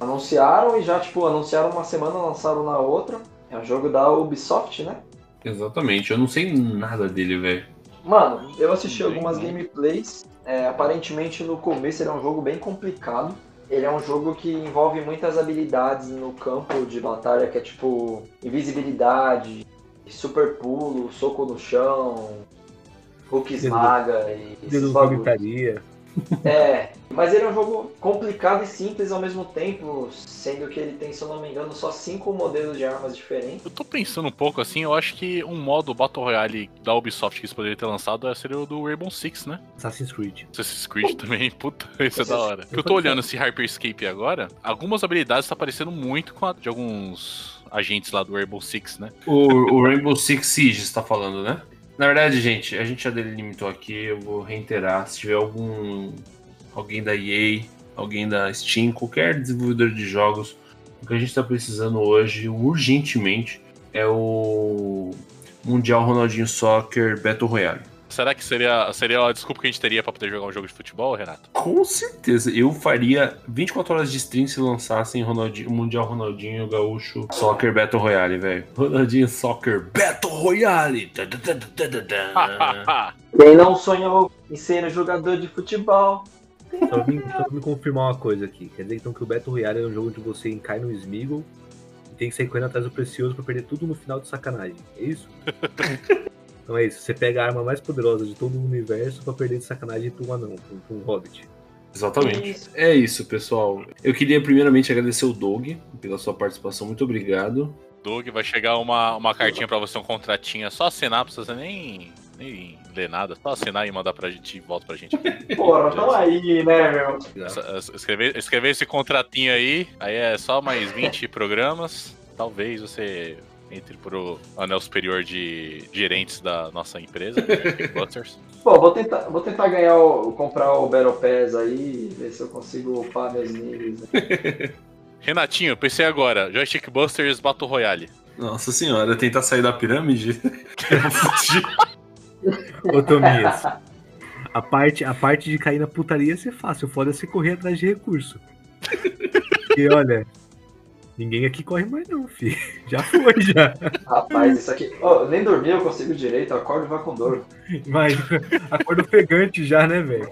Anunciaram e já, tipo, anunciaram uma semana, lançaram na outra. É um jogo da Ubisoft, né? Exatamente, eu não sei nada dele, velho. Mano, eu assisti Bem algumas gameplays. É, aparentemente no começo ele é um jogo bem complicado. ele é um jogo que envolve muitas habilidades no campo de batalha, que é tipo invisibilidade, super pulo, soco no chão, hook esmaga e Dedo gritaria. É, mas ele é um jogo complicado e simples ao mesmo tempo, sendo que ele tem, se eu não me engano, só cinco modelos de armas diferentes. Eu tô pensando um pouco assim, eu acho que um modo Battle Royale da Ubisoft que eles poderiam ter lançado seria o do Rainbow Six, né? Assassin's Creed. Assassin's Creed *laughs* também, puta, isso é da hora. Eu Eu tô olhando esse Hyperscape agora, algumas habilidades tá parecendo muito com a de alguns agentes lá do Rainbow Six, né? O, o Rainbow Six Siege está falando, né? Na verdade, gente, a gente já delimitou aqui, eu vou reiterar. Se tiver algum. alguém da EA, alguém da Steam, qualquer desenvolvedor de jogos, o que a gente está precisando hoje, urgentemente, é o Mundial Ronaldinho Soccer Battle Royale. Será que seria, seria a desculpa que a gente teria pra poder jogar um jogo de futebol, Renato? Com certeza, eu faria 24 horas de stream se lançassem Ronaldinho, Mundial Ronaldinho Gaúcho Soccer Battle Royale, velho. Ronaldinho Soccer Battle Royale. *laughs* Quem não sonhou em ser um jogador de futebol? Só vim, só vim confirmar uma coisa aqui. Quer dizer então que o Battle Royale é um jogo onde você cai no Smeagol e tem que sair correndo atrás do Precioso pra perder tudo no final de sacanagem. É isso? *laughs* então é isso. Você pega a arma mais poderosa de todo o universo pra perder de sacanagem pra um anão, pra um- pra hobbit. Exatamente. Isso. É isso, pessoal. Eu queria primeiramente agradecer o Doug pela sua participação. Muito obrigado. Doug, vai chegar uma, uma cartinha pra você, um contratinho, é só assinar, não precisa nem, nem ler nada, só assinar e mandar pra gente e volta pra gente. *laughs* Porra, tamo aí, né, meu? Escrever, escrever esse contratinho aí, aí é só mais 20 *laughs* programas. Talvez você entre pro anel superior de gerentes da nossa empresa, *laughs* Busters. Pô, vou tentar, vou tentar ganhar o, comprar o Battle Pass aí, ver se eu consigo upar meus níveis. né? *laughs* Renatinho, pensei agora, Joystick Busters Battle Royale. Nossa senhora, tentar sair da pirâmide? *laughs* Ô, Tomias. A parte, a parte de cair na putaria ia ser fácil. O foda é você correr atrás de recurso. Porque, olha, ninguém aqui corre mais não, filho. *laughs* Já foi, já. Rapaz, isso aqui. Ó, nem dormir eu consigo direito, acordo e vai com dor. Mas acordo ofegante já, né, velho?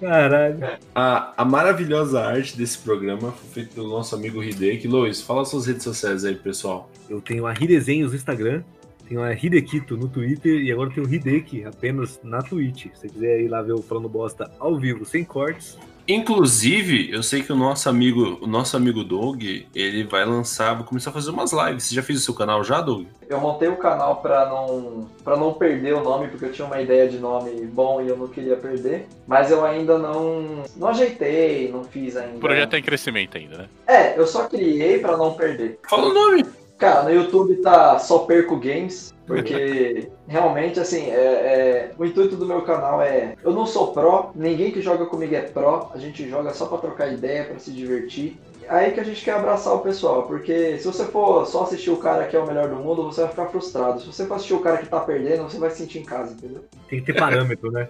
Caralho. A, a maravilhosa arte desse programa foi feita pelo nosso amigo Hideki. Lois, fala suas redes sociais aí, pessoal. Eu tenho a Hidesenhos no Instagram, tenho a Hidekito no Twitter e agora tenho o Hideki apenas na Twitch. Se você quiser ir lá ver o Falando Bosta ao vivo, sem cortes. Inclusive, eu sei que o nosso amigo, o nosso amigo Doug, ele vai lançar, vai começar a fazer umas lives. Você já fez o seu canal já, Doug? Eu montei o canal pra não, pra não perder o nome, porque eu tinha uma ideia de nome bom e eu não queria perder. Mas eu ainda não, não ajeitei, não fiz ainda. O projeto é em crescimento ainda, né? É, eu só criei pra não perder. Fala o nome. Cara, no YouTube tá só perco games, porque *laughs* realmente, assim, é, é- o intuito do meu canal é. Eu não sou pró, ninguém que joga comigo é pró, a gente joga só pra trocar ideia, pra se divertir. Aí que a gente quer abraçar o pessoal, porque se você for só assistir o cara que é o melhor do mundo, você vai ficar frustrado. Se você for assistir o cara que tá perdendo, você vai se sentir em casa, entendeu? Tem que ter parâmetro, né?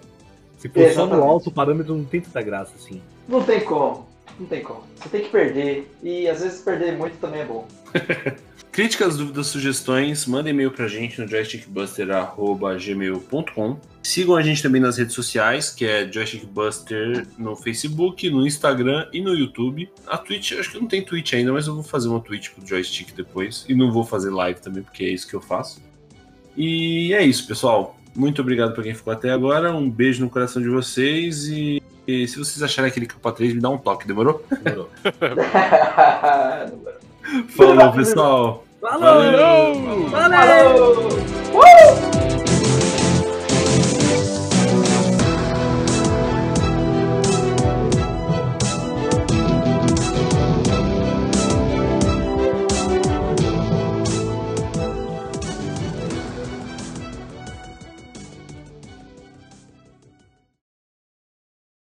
Se *laughs* for só no alto, o parâmetro não tem tanta graça, assim. Não tem como, não tem como. Você tem que perder, e às vezes perder muito também é bom. *laughs* Críticas, dúvidas, sugestões, mandem e-mail pra gente no joystickbuster.gmail.com. Sigam a gente também nas redes sociais, que é Joystickbuster no Facebook, no Instagram e no YouTube. A Twitch, acho que não tem Twitch ainda, mas eu vou fazer uma Twitch pro Joystick depois. E não vou fazer live também, porque é isso que eu faço. E é isso, pessoal. Muito obrigado pra quem ficou até agora. Um beijo no coração de vocês e, e se vocês acharem aquele capa 3, me dá um toque, demorou? Demorou. *laughs* *laughs* Falou, pessoal! Falou! Valeu! Falou! Uh!